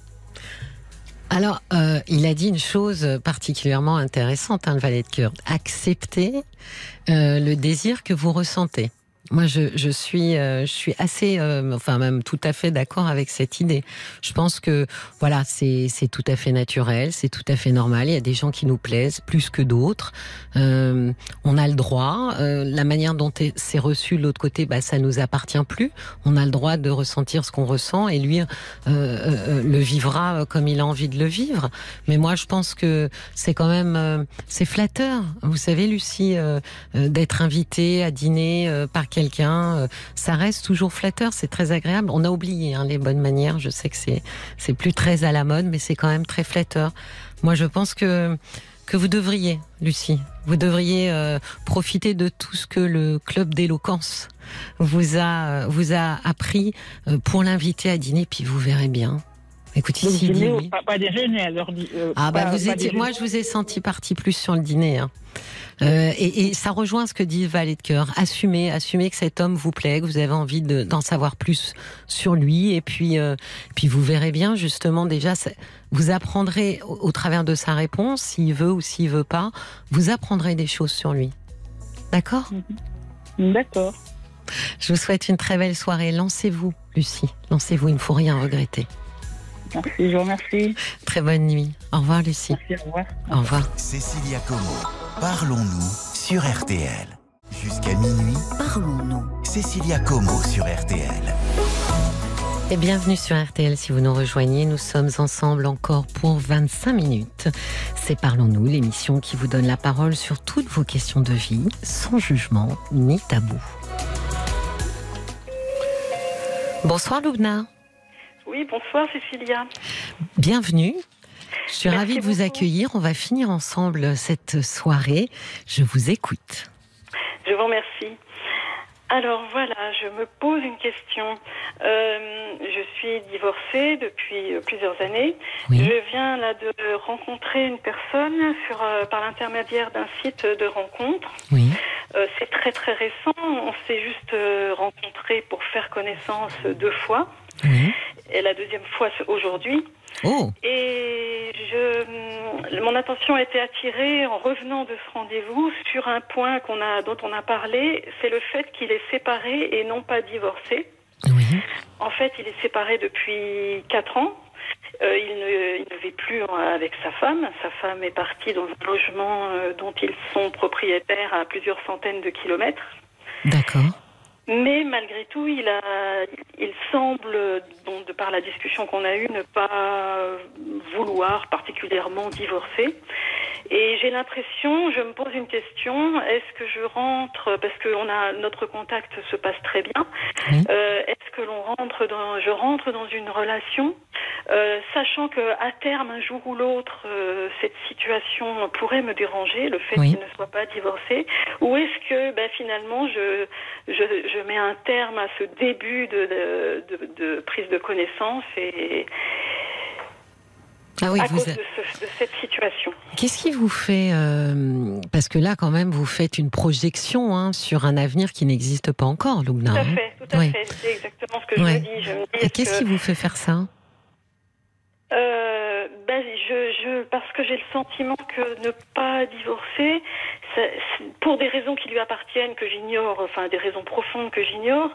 Alors, euh, il a dit une chose particulièrement intéressante, hein, le valet de cœur. Accepter euh, le désir que vous ressentez. Moi, je, je suis, euh, je suis assez, euh, enfin même tout à fait d'accord avec cette idée. Je pense que voilà, c'est tout à fait naturel, c'est tout à fait normal. Il y a des gens qui nous plaisent plus que d'autres. Euh, on a le droit. Euh, la manière dont est- c'est reçu de l'autre côté, bah ça nous appartient plus. On a le droit de ressentir ce qu'on ressent et lui euh, euh, le vivra comme il a envie de le vivre. Mais moi, je pense que c'est quand même c'est flatteur. Vous savez, Lucie, d'être invitée à dîner par quelqu'un, euh, ça reste toujours flatteur. C'est très agréable. On a oublié hein, les bonnes manières. Je sais que c'est c'est plus très à la mode, mais c'est quand même très flatteur. Moi, je pense que que vous devriez, Lucie. Vous devriez euh, profiter de tout ce que le club d'éloquence vous a vous a appris euh, pour l'inviter à dîner, puis vous verrez bien. Écoutez, Donc, s'il dit dîner, oui. pas, pas déjeuner, alors. dit- euh, Ah bah pas- vous étiez, moi je vous ai senti parti plus sur le dîner. hein. Euh, et, et ça rejoint ce que dit Valet de cœur. Assumez, assumez que cet homme vous plaît, que vous avez envie de- d'en savoir plus sur lui, et puis, euh, puis vous verrez bien justement déjà, vous apprendrez au, au travers de sa réponse, s'il veut ou s'il veut pas, vous apprendrez des choses sur lui. D'accord? D'accord. Je vous souhaite une très belle soirée. Lancez-vous, Lucie. Lancez-vous, il ne faut rien regretter. Merci, je vous remercie. Très bonne nuit. Au revoir, Lucie. Merci, au revoir. Au revoir. Cécilia Como, parlons-nous sur RTL. Jusqu'à minuit, Parlons-nous. Cécilia Como sur RTL. Et bienvenue sur RTL si vous nous rejoignez. Nous sommes ensemble encore pour 25 minutes. C'est Parlons-nous, l'émission qui vous donne la parole sur toutes vos questions de vie, sans jugement ni tabou. Bonsoir Loubna, Oui, bonsoir Cécilia. bienvenue. Je suis Merci ravie de vous beaucoup. accueillir. On va finir ensemble cette soirée. Je vous écoute. Je vous remercie. Alors voilà, je me pose une question. Euh, je suis divorcée depuis euh, plusieurs années. Oui. Je viens là de rencontrer une personne sur, euh, par l'intermédiaire d'un site de rencontre. Oui. Euh, c'est très très récent. On s'est juste rencontrés pour faire connaissance deux fois. Oui. Et la deuxième fois c'est aujourd'hui. Oh, Et je, mon attention a été attirée en revenant de ce rendez-vous sur un point qu'on a, dont on a parlé, c'est le fait qu'il est séparé et non pas divorcé. oui. En fait, il est séparé depuis quatre ans. Euh, il, ne, il ne vit plus avec sa femme. Sa femme est partie dans un logement euh, dont ils sont propriétaires à plusieurs centaines de kilomètres. D'accord. Mais malgré tout, il, a, il semble, de par la discussion qu'on a eue, ne pas vouloir particulièrement divorcer. Et j'ai l'impression, je me pose une question, est-ce que je rentre, parce que on a, notre contact se passe très bien, euh, est-ce que l'on rentre dans, je rentre dans une relation, euh, sachant que à terme, un jour ou l'autre, euh, cette situation pourrait me déranger, le fait Oui. qu'il ne soit pas divorcé, ou est-ce que ben, finalement je, je, je mets un terme à ce début de, de, de- de prise de connaissance et Ah oui, à vous, cause de, ce- de cette situation. Qu'est-ce qui vous fait euh, Parce que là, quand même, vous faites une projection hein, sur un avenir qui n'existe pas encore, Loubna. Tout à hein. fait, tout à Oui. fait. C'est exactement ce que je Ouais. me dis. Je me dis qu'est-ce que- qui vous fait faire ça? Euh, ben, je, je, parce que j'ai le sentiment que ne pas divorcer, ça- pour des raisons qui lui appartiennent, que j'ignore, enfin des raisons profondes que j'ignore,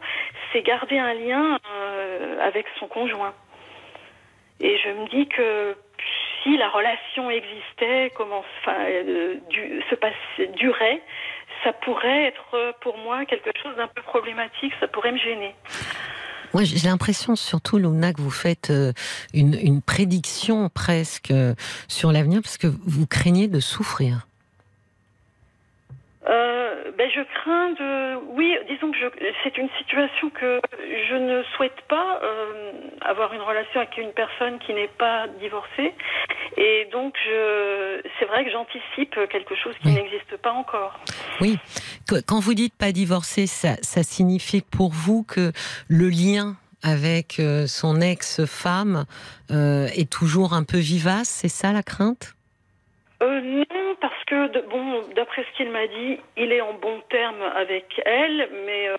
c'est garder un lien euh, avec son conjoint. Et je me dis que si la relation existait, comment, enfin, euh, du, se passe, durait, ça pourrait être euh, pour moi quelque chose d'un peu problématique, ça pourrait me gêner. Moi, j'ai l'impression, surtout, Loubna, que vous faites euh, une, une prédiction presque euh, sur l'avenir, parce que vous craignez de souffrir. Euh, ben je crains de. Oui, disons que je... c'est une situation que je ne souhaite pas euh, avoir une relation avec une personne qui n'est pas divorcée, et donc je. C'est vrai que j'anticipe quelque chose qui Oui. n'existe pas encore. Oui. Quand vous dites pas divorcer, ça, signifie pour vous que le lien avec euh, son ex-femme euh, est toujours un peu vivace, c'est ça la crainte? Euh, non, parce que bon, d'après ce qu'il m'a dit, il est en bon terme avec elle, mais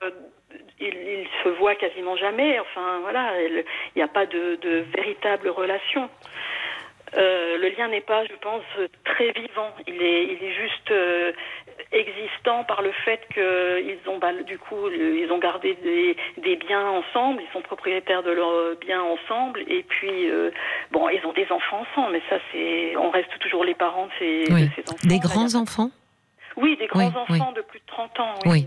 il, se voit quasiment jamais. Enfin, voilà, il n'y a pas de, de véritable relation. Le lien n'est pas, je pense, très vivant. Il est, il est juste existant par le fait qu'ils ont, bah, du coup, ils ont gardé des, des biens ensemble. Ils sont propriétaires de leurs biens ensemble. Et puis, euh, bon, ils ont des enfants ensemble. Mais ça, c'est, on reste toujours les parents de ces, Oui. de ces enfants. Des grands enfants Oui, des grands Oui, enfants de plus de 30 ans. Oui.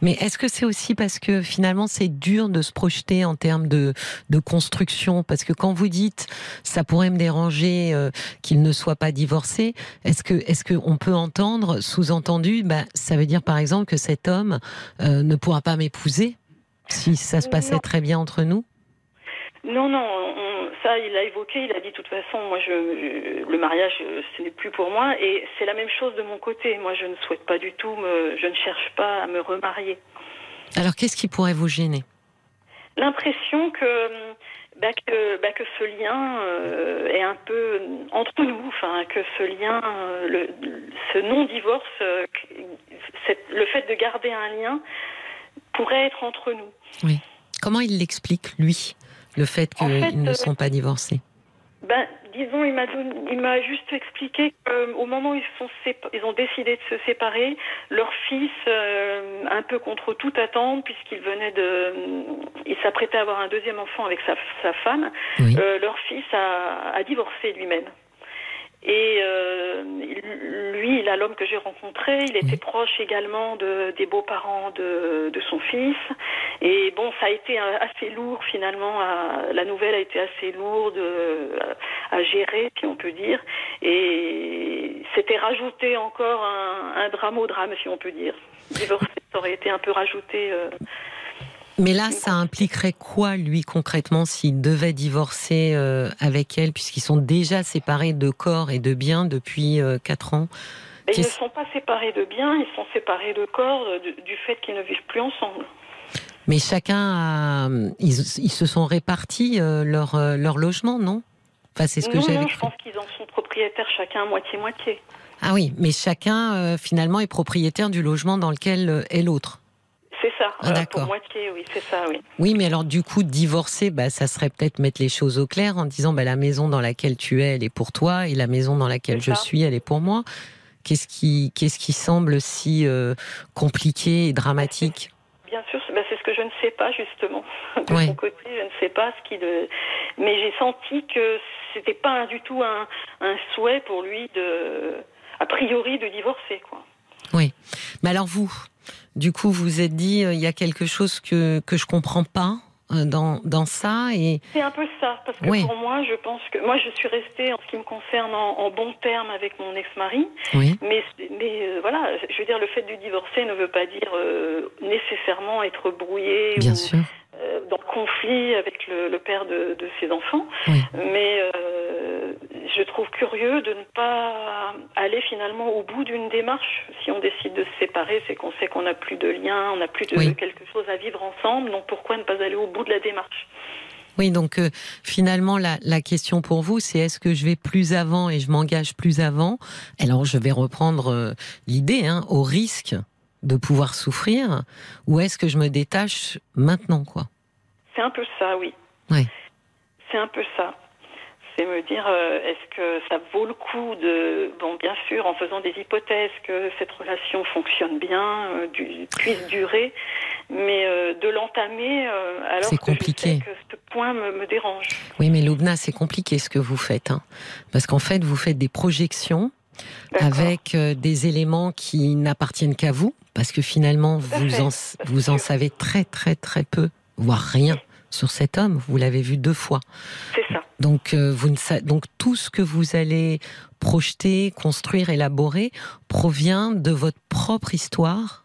Mais est-ce que c'est aussi parce que finalement c'est dur de se projeter en termes de, de construction? Parce que quand vous dites ça pourrait me déranger euh, qu'il ne soit pas divorcé, est-ce que est-ce qu'on peut entendre sous-entendu bah, Ça veut dire par exemple que cet homme euh, ne pourra pas m'épouser si ça se passait Non. très bien entre nous? Non, non, on- ça, il l'a évoqué. Il a dit, de toute façon, moi, je, je- le mariage, euh, ce n'est plus pour moi. Et c'est la même chose de mon côté. Moi, je ne souhaite pas du tout, me, je ne cherche pas à me remarier. Alors, qu'est-ce qui pourrait vous gêner? L'impression que, bah, que, bah, que ce lien euh, est un peu entre nous, enfin, que ce lien, euh, le, ce non-divorce, euh, le fait de garder un lien pourrait être entre nous. Oui. Comment il l'explique, lui, le fait qu'ils ne euh, sont pas divorcés Ben, disons, il m'a donné- il m'a juste expliqué qu'au moment où ils, sont sépa- ils ont décidé de se séparer, leur fils, euh, un peu contre toute attente, puisqu'il venait de, il s'apprêtait à avoir un deuxième enfant avec sa, sa femme, Oui. euh, leur fils a, a divorcé lui-même. Et euh, lui, là, l'homme que j'ai rencontré, il était proche également de, des beaux-parents de, de son fils. Et bon, ça a été euh, assez lourd finalement. à- la nouvelle a été assez lourde euh, à gérer, si on peut dire. Et c'était rajouté encore un, un drame au drame, si on peut dire. Divorcer, ça aurait été un peu rajouté. euh, Mais là, ça impliquerait quoi, lui, concrètement, s'il devait divorcer euh, avec elle, puisqu'ils sont déjà séparés de corps et de biens depuis euh, 4 ans? Et ils ne sont pas séparés de biens, ils sont séparés de corps euh, du, du fait qu'ils ne vivent plus ensemble. Mais chacun a. Ils, ils se sont répartis euh, leur, euh, leur logement, non? Enfin, c'est ce que non, non, je pense qu'ils en sont propriétaires chacun moitié-moitié. Ah oui, mais chacun, euh, finalement, est propriétaire du logement dans lequel euh, est l'autre. C'est ça, Ah, euh, pour moitié, oui, c'est ça, oui. Oui, mais alors du coup, divorcer, bah, ça serait peut-être mettre les choses au clair en disant bah, la maison dans laquelle tu es, elle est pour toi, et la maison dans laquelle je suis, elle est pour moi. Qu'est-ce qui, qu'est-ce qui semble si euh, compliqué et dramatique? Bien sûr, c'est bah, c'est ce que je ne sais pas justement. De Ouais. mon côté, je ne sais pas ce qui le. Mais j'ai senti que c'était pas du tout un, un souhait pour lui de, a priori, de divorcer, quoi. Oui. Mais alors vous, du coup, vous vous êtes dit, euh, il y a quelque chose que, que je comprends pas euh, dans, dans ça, et C'est un peu ça, parce que Oui. pour moi, je pense que moi, je suis restée en ce qui me concerne en, en bon terme avec mon ex-mari. oui, Mais, mais euh, voilà, je veux dire, le fait de divorcer ne veut pas dire euh, nécessairement être brouillé bien ou sûr. Euh, dans le conflit avec le, le père de, de ses enfants. Oui. Mais euh, je trouve curieux de ne pas aller finalement au bout d'une démarche. Si on décide de se séparer, c'est qu'on sait qu'on n'a plus de lien, on n'a plus de Oui. quelque chose à vivre ensemble. Donc pourquoi ne pas aller au bout de la démarche? Oui, donc euh, finalement, la, la question pour vous, c'est est-ce que je vais plus avant et je m'engage plus avant? Alors, je vais reprendre euh, l'idée, hein, au risque de pouvoir souffrir, ou est-ce que je me détache maintenant, quoi? C'est un peu ça, oui. Oui. C'est un peu ça. C'est me dire, euh, est-ce que ça vaut le coup de, bon, bien sûr, en faisant des hypothèses que cette relation fonctionne bien, euh, du- puisse durer, mais euh, de l'entamer alors C'est que je compliqué. sais que ce point me, me dérange. Oui, mais Loubna, c'est compliqué ce que vous faites, hein, parce qu'en fait, vous faites des projections avec des éléments qui n'appartiennent qu'à vous, parce que finalement, vous en, vous savez très très très peu, voire rien sur cet homme. Vous l'avez vu deux fois. C'est ça. Donc, euh, vous ne sa- donc tout ce que vous allez projeter, construire, élaborer provient de votre propre histoire,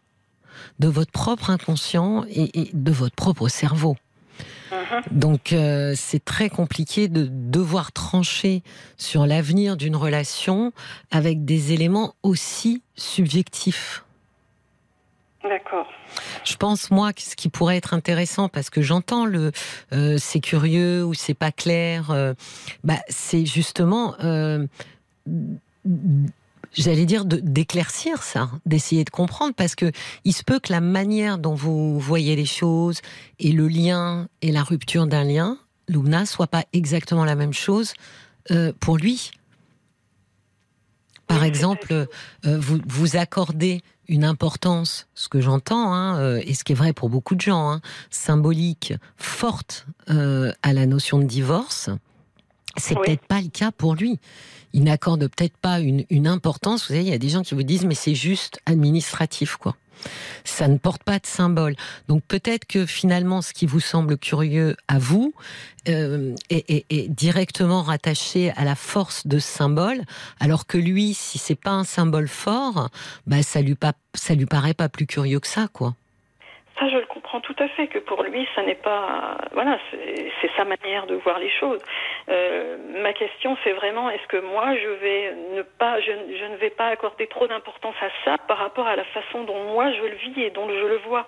de votre propre inconscient et, et de votre propre cerveau. Mhm. Donc euh, c'est très compliqué de devoir trancher sur l'avenir d'une relation avec des éléments aussi subjectifs. D'accord. Je pense moi que ce qui pourrait être intéressant parce que j'entends le euh, c'est curieux ou c'est pas clair, euh, bah c'est justement euh, j'allais dire d'éclaircir ça, d'essayer de comprendre parce que il se peut que la manière dont vous voyez les choses et le lien et la rupture d'un lien, Lumna, soit pas exactement la même chose pour lui. Par exemple, vous, vous accordez une importance, ce que j'entends, hein, euh, et ce qui est vrai pour beaucoup de gens, hein, symbolique, forte euh, à la notion de divorce. C'est Oui. peut-être pas le cas pour lui. Il n'accorde peut-être pas une, une importance. Vous savez, il y a des gens qui vous disent, mais c'est juste administratif, quoi. Ça ne porte pas de symbole. Donc peut-être que finalement, ce qui vous semble curieux à vous euh, est, est- est directement rattaché à la force de ce symbole, alors que lui, si c'est pas un symbole fort, bah ça lui pas, ça lui paraît pas plus curieux que ça, quoi. Ça, je le comprends. comprends tout à fait que pour lui, ça n'est pas, voilà, c'est sa manière de voir les choses. Euh, ma question, c'est vraiment, est-ce que moi, je je, je ne vais pas accorder trop d'importance à ça par rapport à la façon dont moi je le vis et dont je le vois?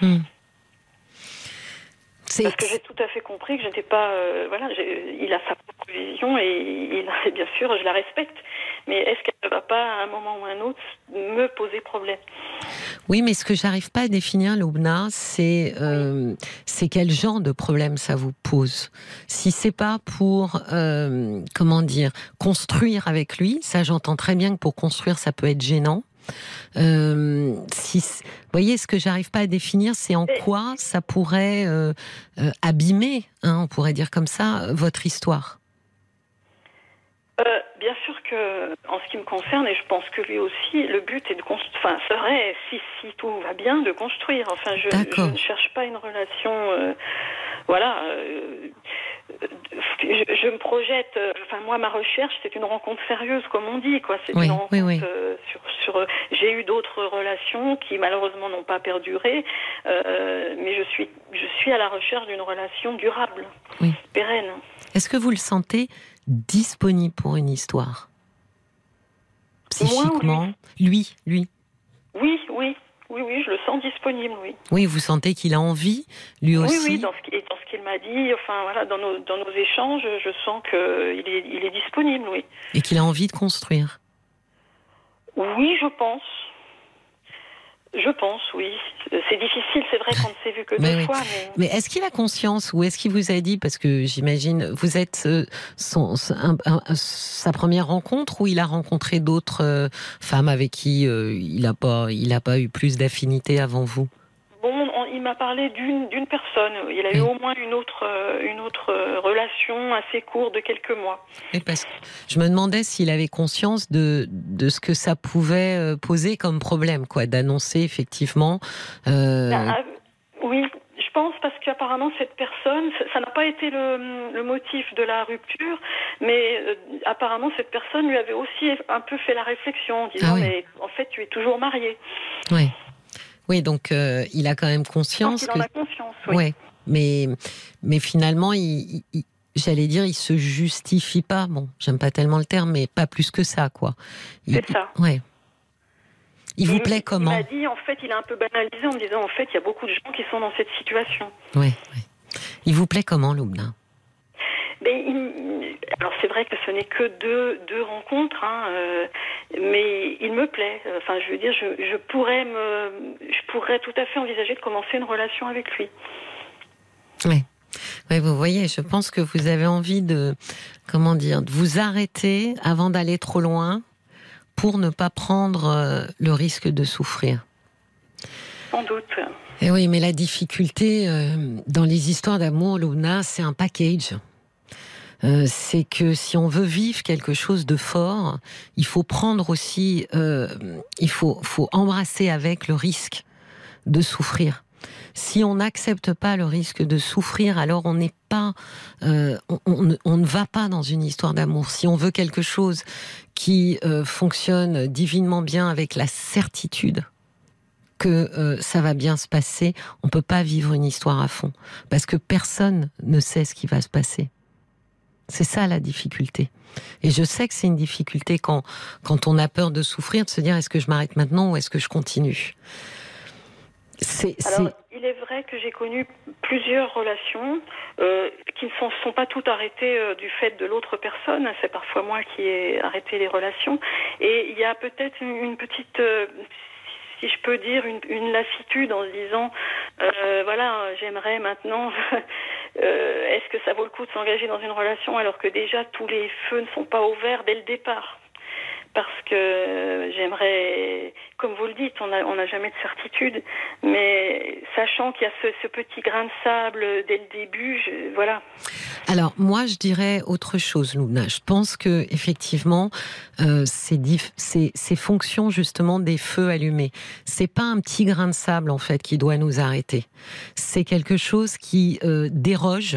Hmm. Parce que j'ai tout à fait compris que j'étais pas, euh, voilà, il a sa propre vision et, il, et bien sûr, je la respecte. Mais est-ce qu'elle ne va pas à un moment ou à un autre me poser problème? Oui, mais ce que j'arrive pas à définir, Loubna, c'est euh, c'est quel genre de problème ça vous pose. Si c'est pas pour euh, comment dire construire avec lui, ça j'entends très bien que pour construire ça peut être gênant. Euh, si, vous voyez, ce que j'arrive pas à définir, c'est en quoi ça pourrait euh, euh, abîmer, hein, on pourrait dire comme ça, votre histoire. Bien sûr que, en ce qui me concerne, et je pense que lui aussi, le but est de construire, enfin, serait, si, si tout va bien, de construire. Enfin, je, ne cherche pas une relation, euh, voilà. euh, je, je me projette, euh, enfin, moi, ma recherche, c'est une rencontre sérieuse, comme on dit, quoi. C'est Oui, une oui, rencontre oui. euh, sur, sur. J'ai eu d'autres relations qui, malheureusement, n'ont pas perduré, euh, mais je suis, je suis à la recherche d'une relation durable, Oui. pérenne. Est-ce que vous le sentez disponible pour une histoire Psychiquement Lui, lui. Oui, oui, oui, oui, je le sens disponible, oui. Oui, vous sentez qu'il a envie, lui Oui, aussi oui, dans ce qu'il dans ce qu'il m'a dit, enfin voilà, dans nos, dans nos échanges, je sens qu'il est, il est disponible, oui. et qu'il a envie de construire. Oui, je pense. Je pense, oui. C'est difficile, c'est vrai qu'on ne s'est vu que Mais deux oui. fois, mais Mais est-ce qu'il a conscience ou est-ce qu'il vous a dit, parce que j'imagine, vous êtes euh, son, son- un- un- sa première rencontre ou il a rencontré d'autres euh, femmes avec qui euh, il n'a pas, il a pas eu plus d'affinité avant vous? Il m'a parlé d'une personne. Il a eu au moins une autre, euh, une autre euh, relation assez courte de quelques mois. Oui, parce que je me demandais s'il avait conscience de, de ce que ça pouvait euh, poser comme problème, quoi, d'annoncer effectivement. euh, Ah, oui, je pense parce qu'apparemment cette personne, ça- n'a pas été le, le motif de la rupture, mais euh, apparemment cette personne lui avait aussi un peu fait la réflexion en disant Ah oui. mais en fait tu es toujours marié. oui. Oui, donc euh, il a quand même conscience qu'il que en a conscience. Oui. Ouais, mais, mais finalement, il, il- il- j'allais dire, il se justifie pas. Bon, j'aime pas tellement le terme, mais pas plus que ça, quoi. Il- C'est ça. Ouais. Il vous Il- plaît comment Il m'a dit en fait, il a un peu banalisé en me disant en fait il y a beaucoup de gens qui sont dans cette situation. Ouais, ouais. Il vous plaît comment, Loubna Mais il- alors c'est vrai que ce n'est que deux, deux rencontres, hein, euh, mais il me plaît. Enfin, je veux dire, je, je pourrais me, je pourrais tout à fait envisager de commencer une relation avec lui. Ouais. Ouais, vous voyez, je pense que vous avez envie de, comment dire, de vous arrêter avant d'aller trop loin pour ne pas prendre euh, le risque de souffrir. Sans doute. Et oui, mais la difficulté euh, dans les histoires d'amour, Luna, c'est un package. Euh, c'est que si on veut vivre quelque chose de fort, il faut prendre aussi, euh, il faut, faut embrasser avec le risque de souffrir. Si on n'accepte pas le risque de souffrir, alors on n'est pas, euh, on, on ne- va pas dans une histoire d'amour. Si on veut quelque chose qui euh, fonctionne divinement bien avec la certitude que euh, ça va bien se passer, on peut pas vivre une histoire à fond parce que personne ne sait ce qui va se passer. C'est ça la difficulté. Et je sais que c'est une difficulté quand quand on a peur de souffrir, de se dire est-ce que je m'arrête maintenant ou est-ce que je continue? Alors, il est vrai que j'ai connu plusieurs relations euh, qui ne sont, sont pas toutes arrêtées euh, du fait de l'autre personne. C'est parfois moi qui ai arrêté les relations. Et il y a peut-être une, une petite, euh, si je peux dire, une, lassitude en se disant, euh, voilà, j'aimerais maintenant. euh, Est-ce que ça vaut le coup de s'engager dans une relation alors que déjà tous les feux ne sont pas ouverts dès le départ? Parce que j'aimerais, comme vous le dites, on n'a jamais de certitude, mais sachant qu'il y a ce, petit grain de sable dès le début, voilà. Alors moi, je dirais autre chose, Luna. Je pense que effectivement, euh, c'est dif- c'est c'est fonction justement des feux allumés. C'est pas un petit grain de sable en fait qui doit nous arrêter. C'est quelque chose qui euh, déroge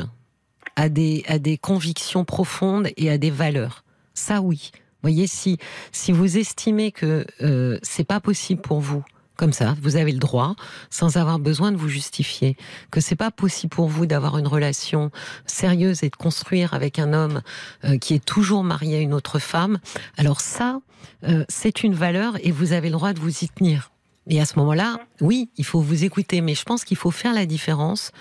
à des convictions profondes et à des valeurs. Ça oui. Voyez, si si vous estimez que euh, c'est pas possible pour vous comme ça. Vous avez le droit, sans avoir besoin de vous justifier. Que c'est pas possible pour vous d'avoir une relation sérieuse et de construire avec un homme euh, qui est toujours marié à une autre femme. Alors ça, euh, c'est une valeur et vous avez le droit de vous y tenir. Et à ce moment-là, oui, il faut vous écouter, mais je pense qu'il faut faire la différence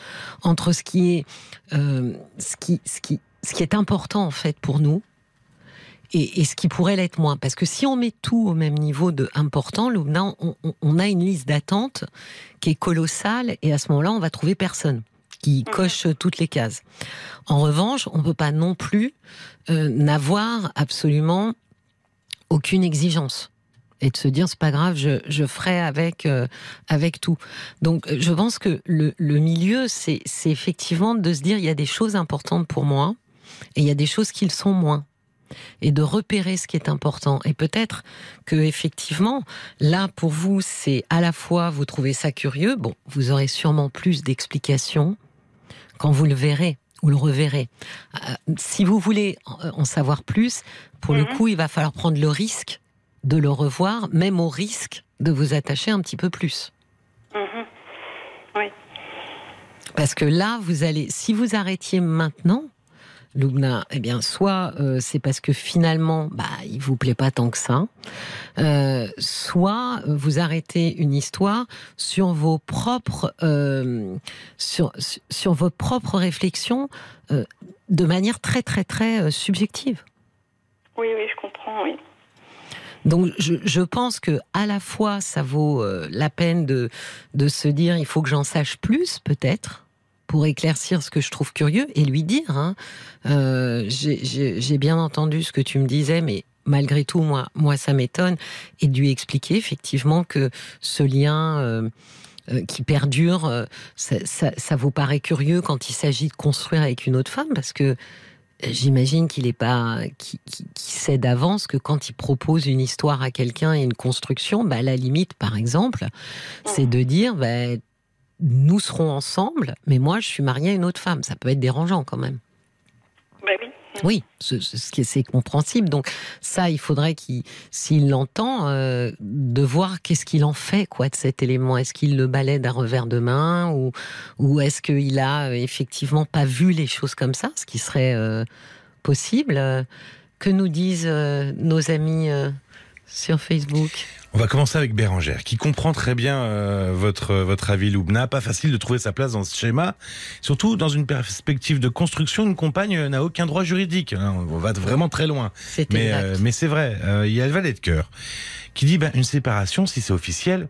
entre ce qui est, euh, ce qui, ce qui, ce qui est important en fait pour nous et, et ce qui pourrait l'être moins. Parce que si on met tout au même niveau de important, on, on, on a une liste d'attente qui est colossale et à ce moment-là, on va trouver personne qui coche toutes les cases. En revanche, on ne peut pas non plus euh, n'avoir absolument aucune exigence et de se dire c'est pas grave, je, je ferai avec euh, avec tout. Donc euh, je pense que le, le milieu c'est effectivement de se dire il y a des choses importantes pour moi et il y a des choses qui le sont moins et de repérer ce qui est important. Et peut-être que effectivement, là pour vous, c'est à la fois vous trouvez ça curieux. Bon, vous aurez sûrement plus d'explications quand vous le verrez ou le reverrez. Euh, si vous voulez en savoir plus, pour le Mhm. coup, il va falloir prendre le risque de le revoir, même au risque de vous attacher un petit peu plus. Mhm. Parce que là, vous allez, si vous arrêtiez maintenant, Lubna, eh bien, soit euh, c'est parce que finalement, bah, il vous plaît pas tant que ça, euh, soit vous arrêtez une histoire sur vos propres, euh, sur, sur- vos propres réflexions, de manière très très très subjective. Oui, oui, je comprends, oui. Donc je, je pense que à la fois ça vaut la peine de, de se dire il faut que j'en sache plus peut-être pour éclaircir ce que je trouve curieux et lui dire hein, euh, j'ai- bien entendu ce que tu me disais mais malgré tout moi moi ça m'étonne et de lui expliquer effectivement que ce lien euh, euh, qui perdure ça, vous paraît curieux quand il s'agit de construire avec une autre femme parce que J'imagine qu'il est pas, qui sait d'avance que quand il propose une histoire à quelqu'un et une construction, bah, la limite, par exemple, c'est de dire, bah, nous serons ensemble, mais moi, je suis mariée à une autre femme. Ça peut être dérangeant quand même. Ben oui. Oui, ce, ce- ce qui est, c'est compréhensible. Donc ça, il faudrait qu'il, s'il l'entend, euh, de voir qu'est-ce qu'il en fait, quoi, de cet élément. Est-ce qu'il le balaie d'un revers de main ou, ou est-ce qu'il a euh, effectivement pas vu les choses comme ça, ce qui serait euh, possible? Euh, Que nous disent nos amis sur Facebook On va commencer avec Bérangère, qui comprend très bien euh, votre votre avis, Loubna. Pas facile de trouver sa place dans ce schéma, surtout dans une perspective de construction. Une compagne euh, n'a aucun droit juridique. hein. On va vraiment très loin. C'est Mais, euh, mais c'est vrai, euh, il y a le valet de cœur qui dit ben, une séparation, si c'est officiel,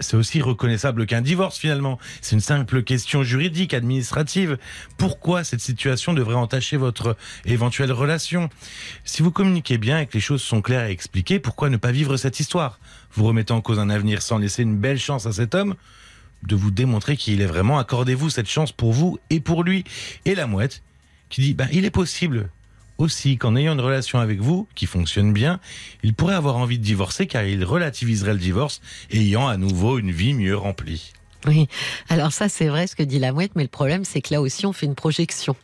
c'est aussi reconnaissable qu'un divorce finalement. C'est une simple question juridique, administrative. Pourquoi cette situation devrait entacher votre éventuelle relation? Si vous communiquez bien et que les choses sont claires et expliquées, pourquoi ne pas vivre cette histoire? Vous remettez en cause un avenir sans laisser une belle chance à cet homme? De vous démontrer qui il est vraiment. Accordez-vous cette chance pour vous et pour lui. Et la mouette qui dit ben, il est possible aussi qu'en ayant une relation avec vous qui fonctionne bien, il pourrait avoir envie de divorcer car il relativiserait le divorce, ayant à nouveau une vie mieux remplie. Oui, alors ça c'est vrai ce que dit la mouette, mais le problème c'est que là aussi on fait une projection.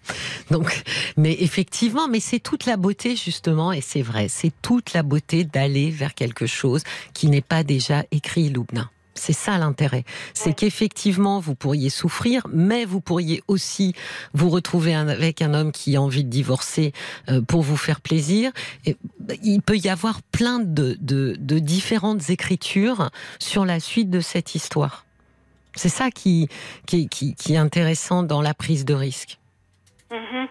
Donc, mais effectivement, mais c'est toute la beauté justement, et c'est vrai, c'est toute la beauté d'aller vers quelque chose qui n'est pas déjà écrit, Loubna. C'est ça l'intérêt. C'est qu'effectivement, vous pourriez souffrir, mais vous pourriez aussi vous retrouver avec un homme qui a envie de divorcer euh, pour vous faire plaisir. Et, bah, il peut y avoir plein de, de, de différentes écritures sur la suite de cette histoire. C'est ça qui, qui, qui, qui est intéressant dans la prise de risque. Mhm.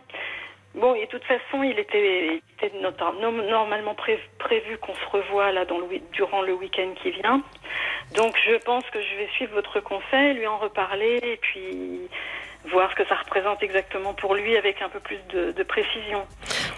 Bon, et de toute façon, il était, il était normalement pré- prévu qu'on se revoie là dans durant le week-end qui vient. Donc, je pense que je vais suivre votre conseil, lui en reparler et puis voir ce que ça représente exactement pour lui avec un peu plus de, de précision.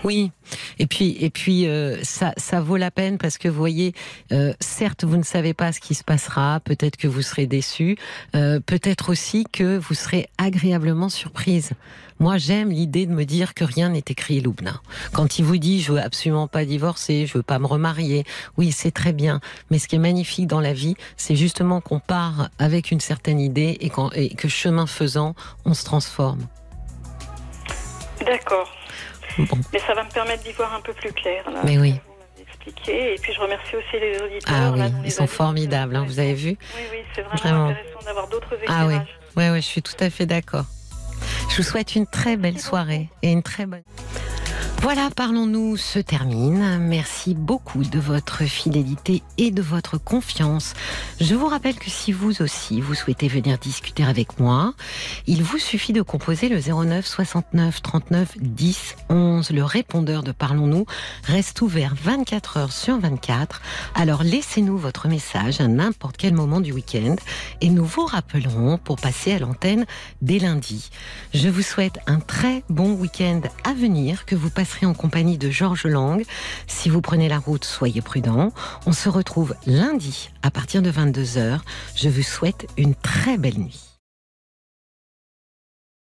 Oui, et puis et puis euh, ça ça vaut la peine parce que vous voyez, euh, certes vous ne savez pas ce qui se passera, peut-être que vous serez déçu, euh, peut-être aussi que vous serez agréablement surprise. Moi j'aime l'idée de me dire que rien n'est écrit, Loubna. Quand il vous dit je veux absolument pas divorcer, je veux pas me remarier, oui c'est très bien, mais ce qui est magnifique dans la vie, c'est justement qu'on part avec une certaine idée et, que chemin faisant, on se transforme. D'accord. Bon. Mais ça va me permettre d'y voir un peu plus clair. Là, Mais oui. Et puis je remercie aussi les auditeurs. Ah oui, là, ils sont formidables, hein, vous avez vu Oui, oui, c'est vraiment, Vraiment. intéressant d'avoir d'autres Ah oui, éclairages. ouais, ouais, je suis tout à fait d'accord. Je vous souhaite une très belle soirée et une très bonne. Voilà, parlons-nous se termine. Merci beaucoup de votre fidélité et de votre confiance. Je vous rappelle que si vous aussi vous souhaitez venir discuter avec moi, il vous suffit de composer le 09 69 39 10 11. Le répondeur de Parlons-nous reste ouvert 24 heures sur 24. Alors laissez-nous votre message à n'importe quel moment du week-end et nous vous rappellerons pour passer à l'antenne dès lundi. Je vous souhaite un très bon week-end à venir, que vous en compagnie de Georges Lang. Si vous prenez la route, soyez prudents. On se retrouve lundi à partir de 22h. Je vous souhaite une très belle nuit.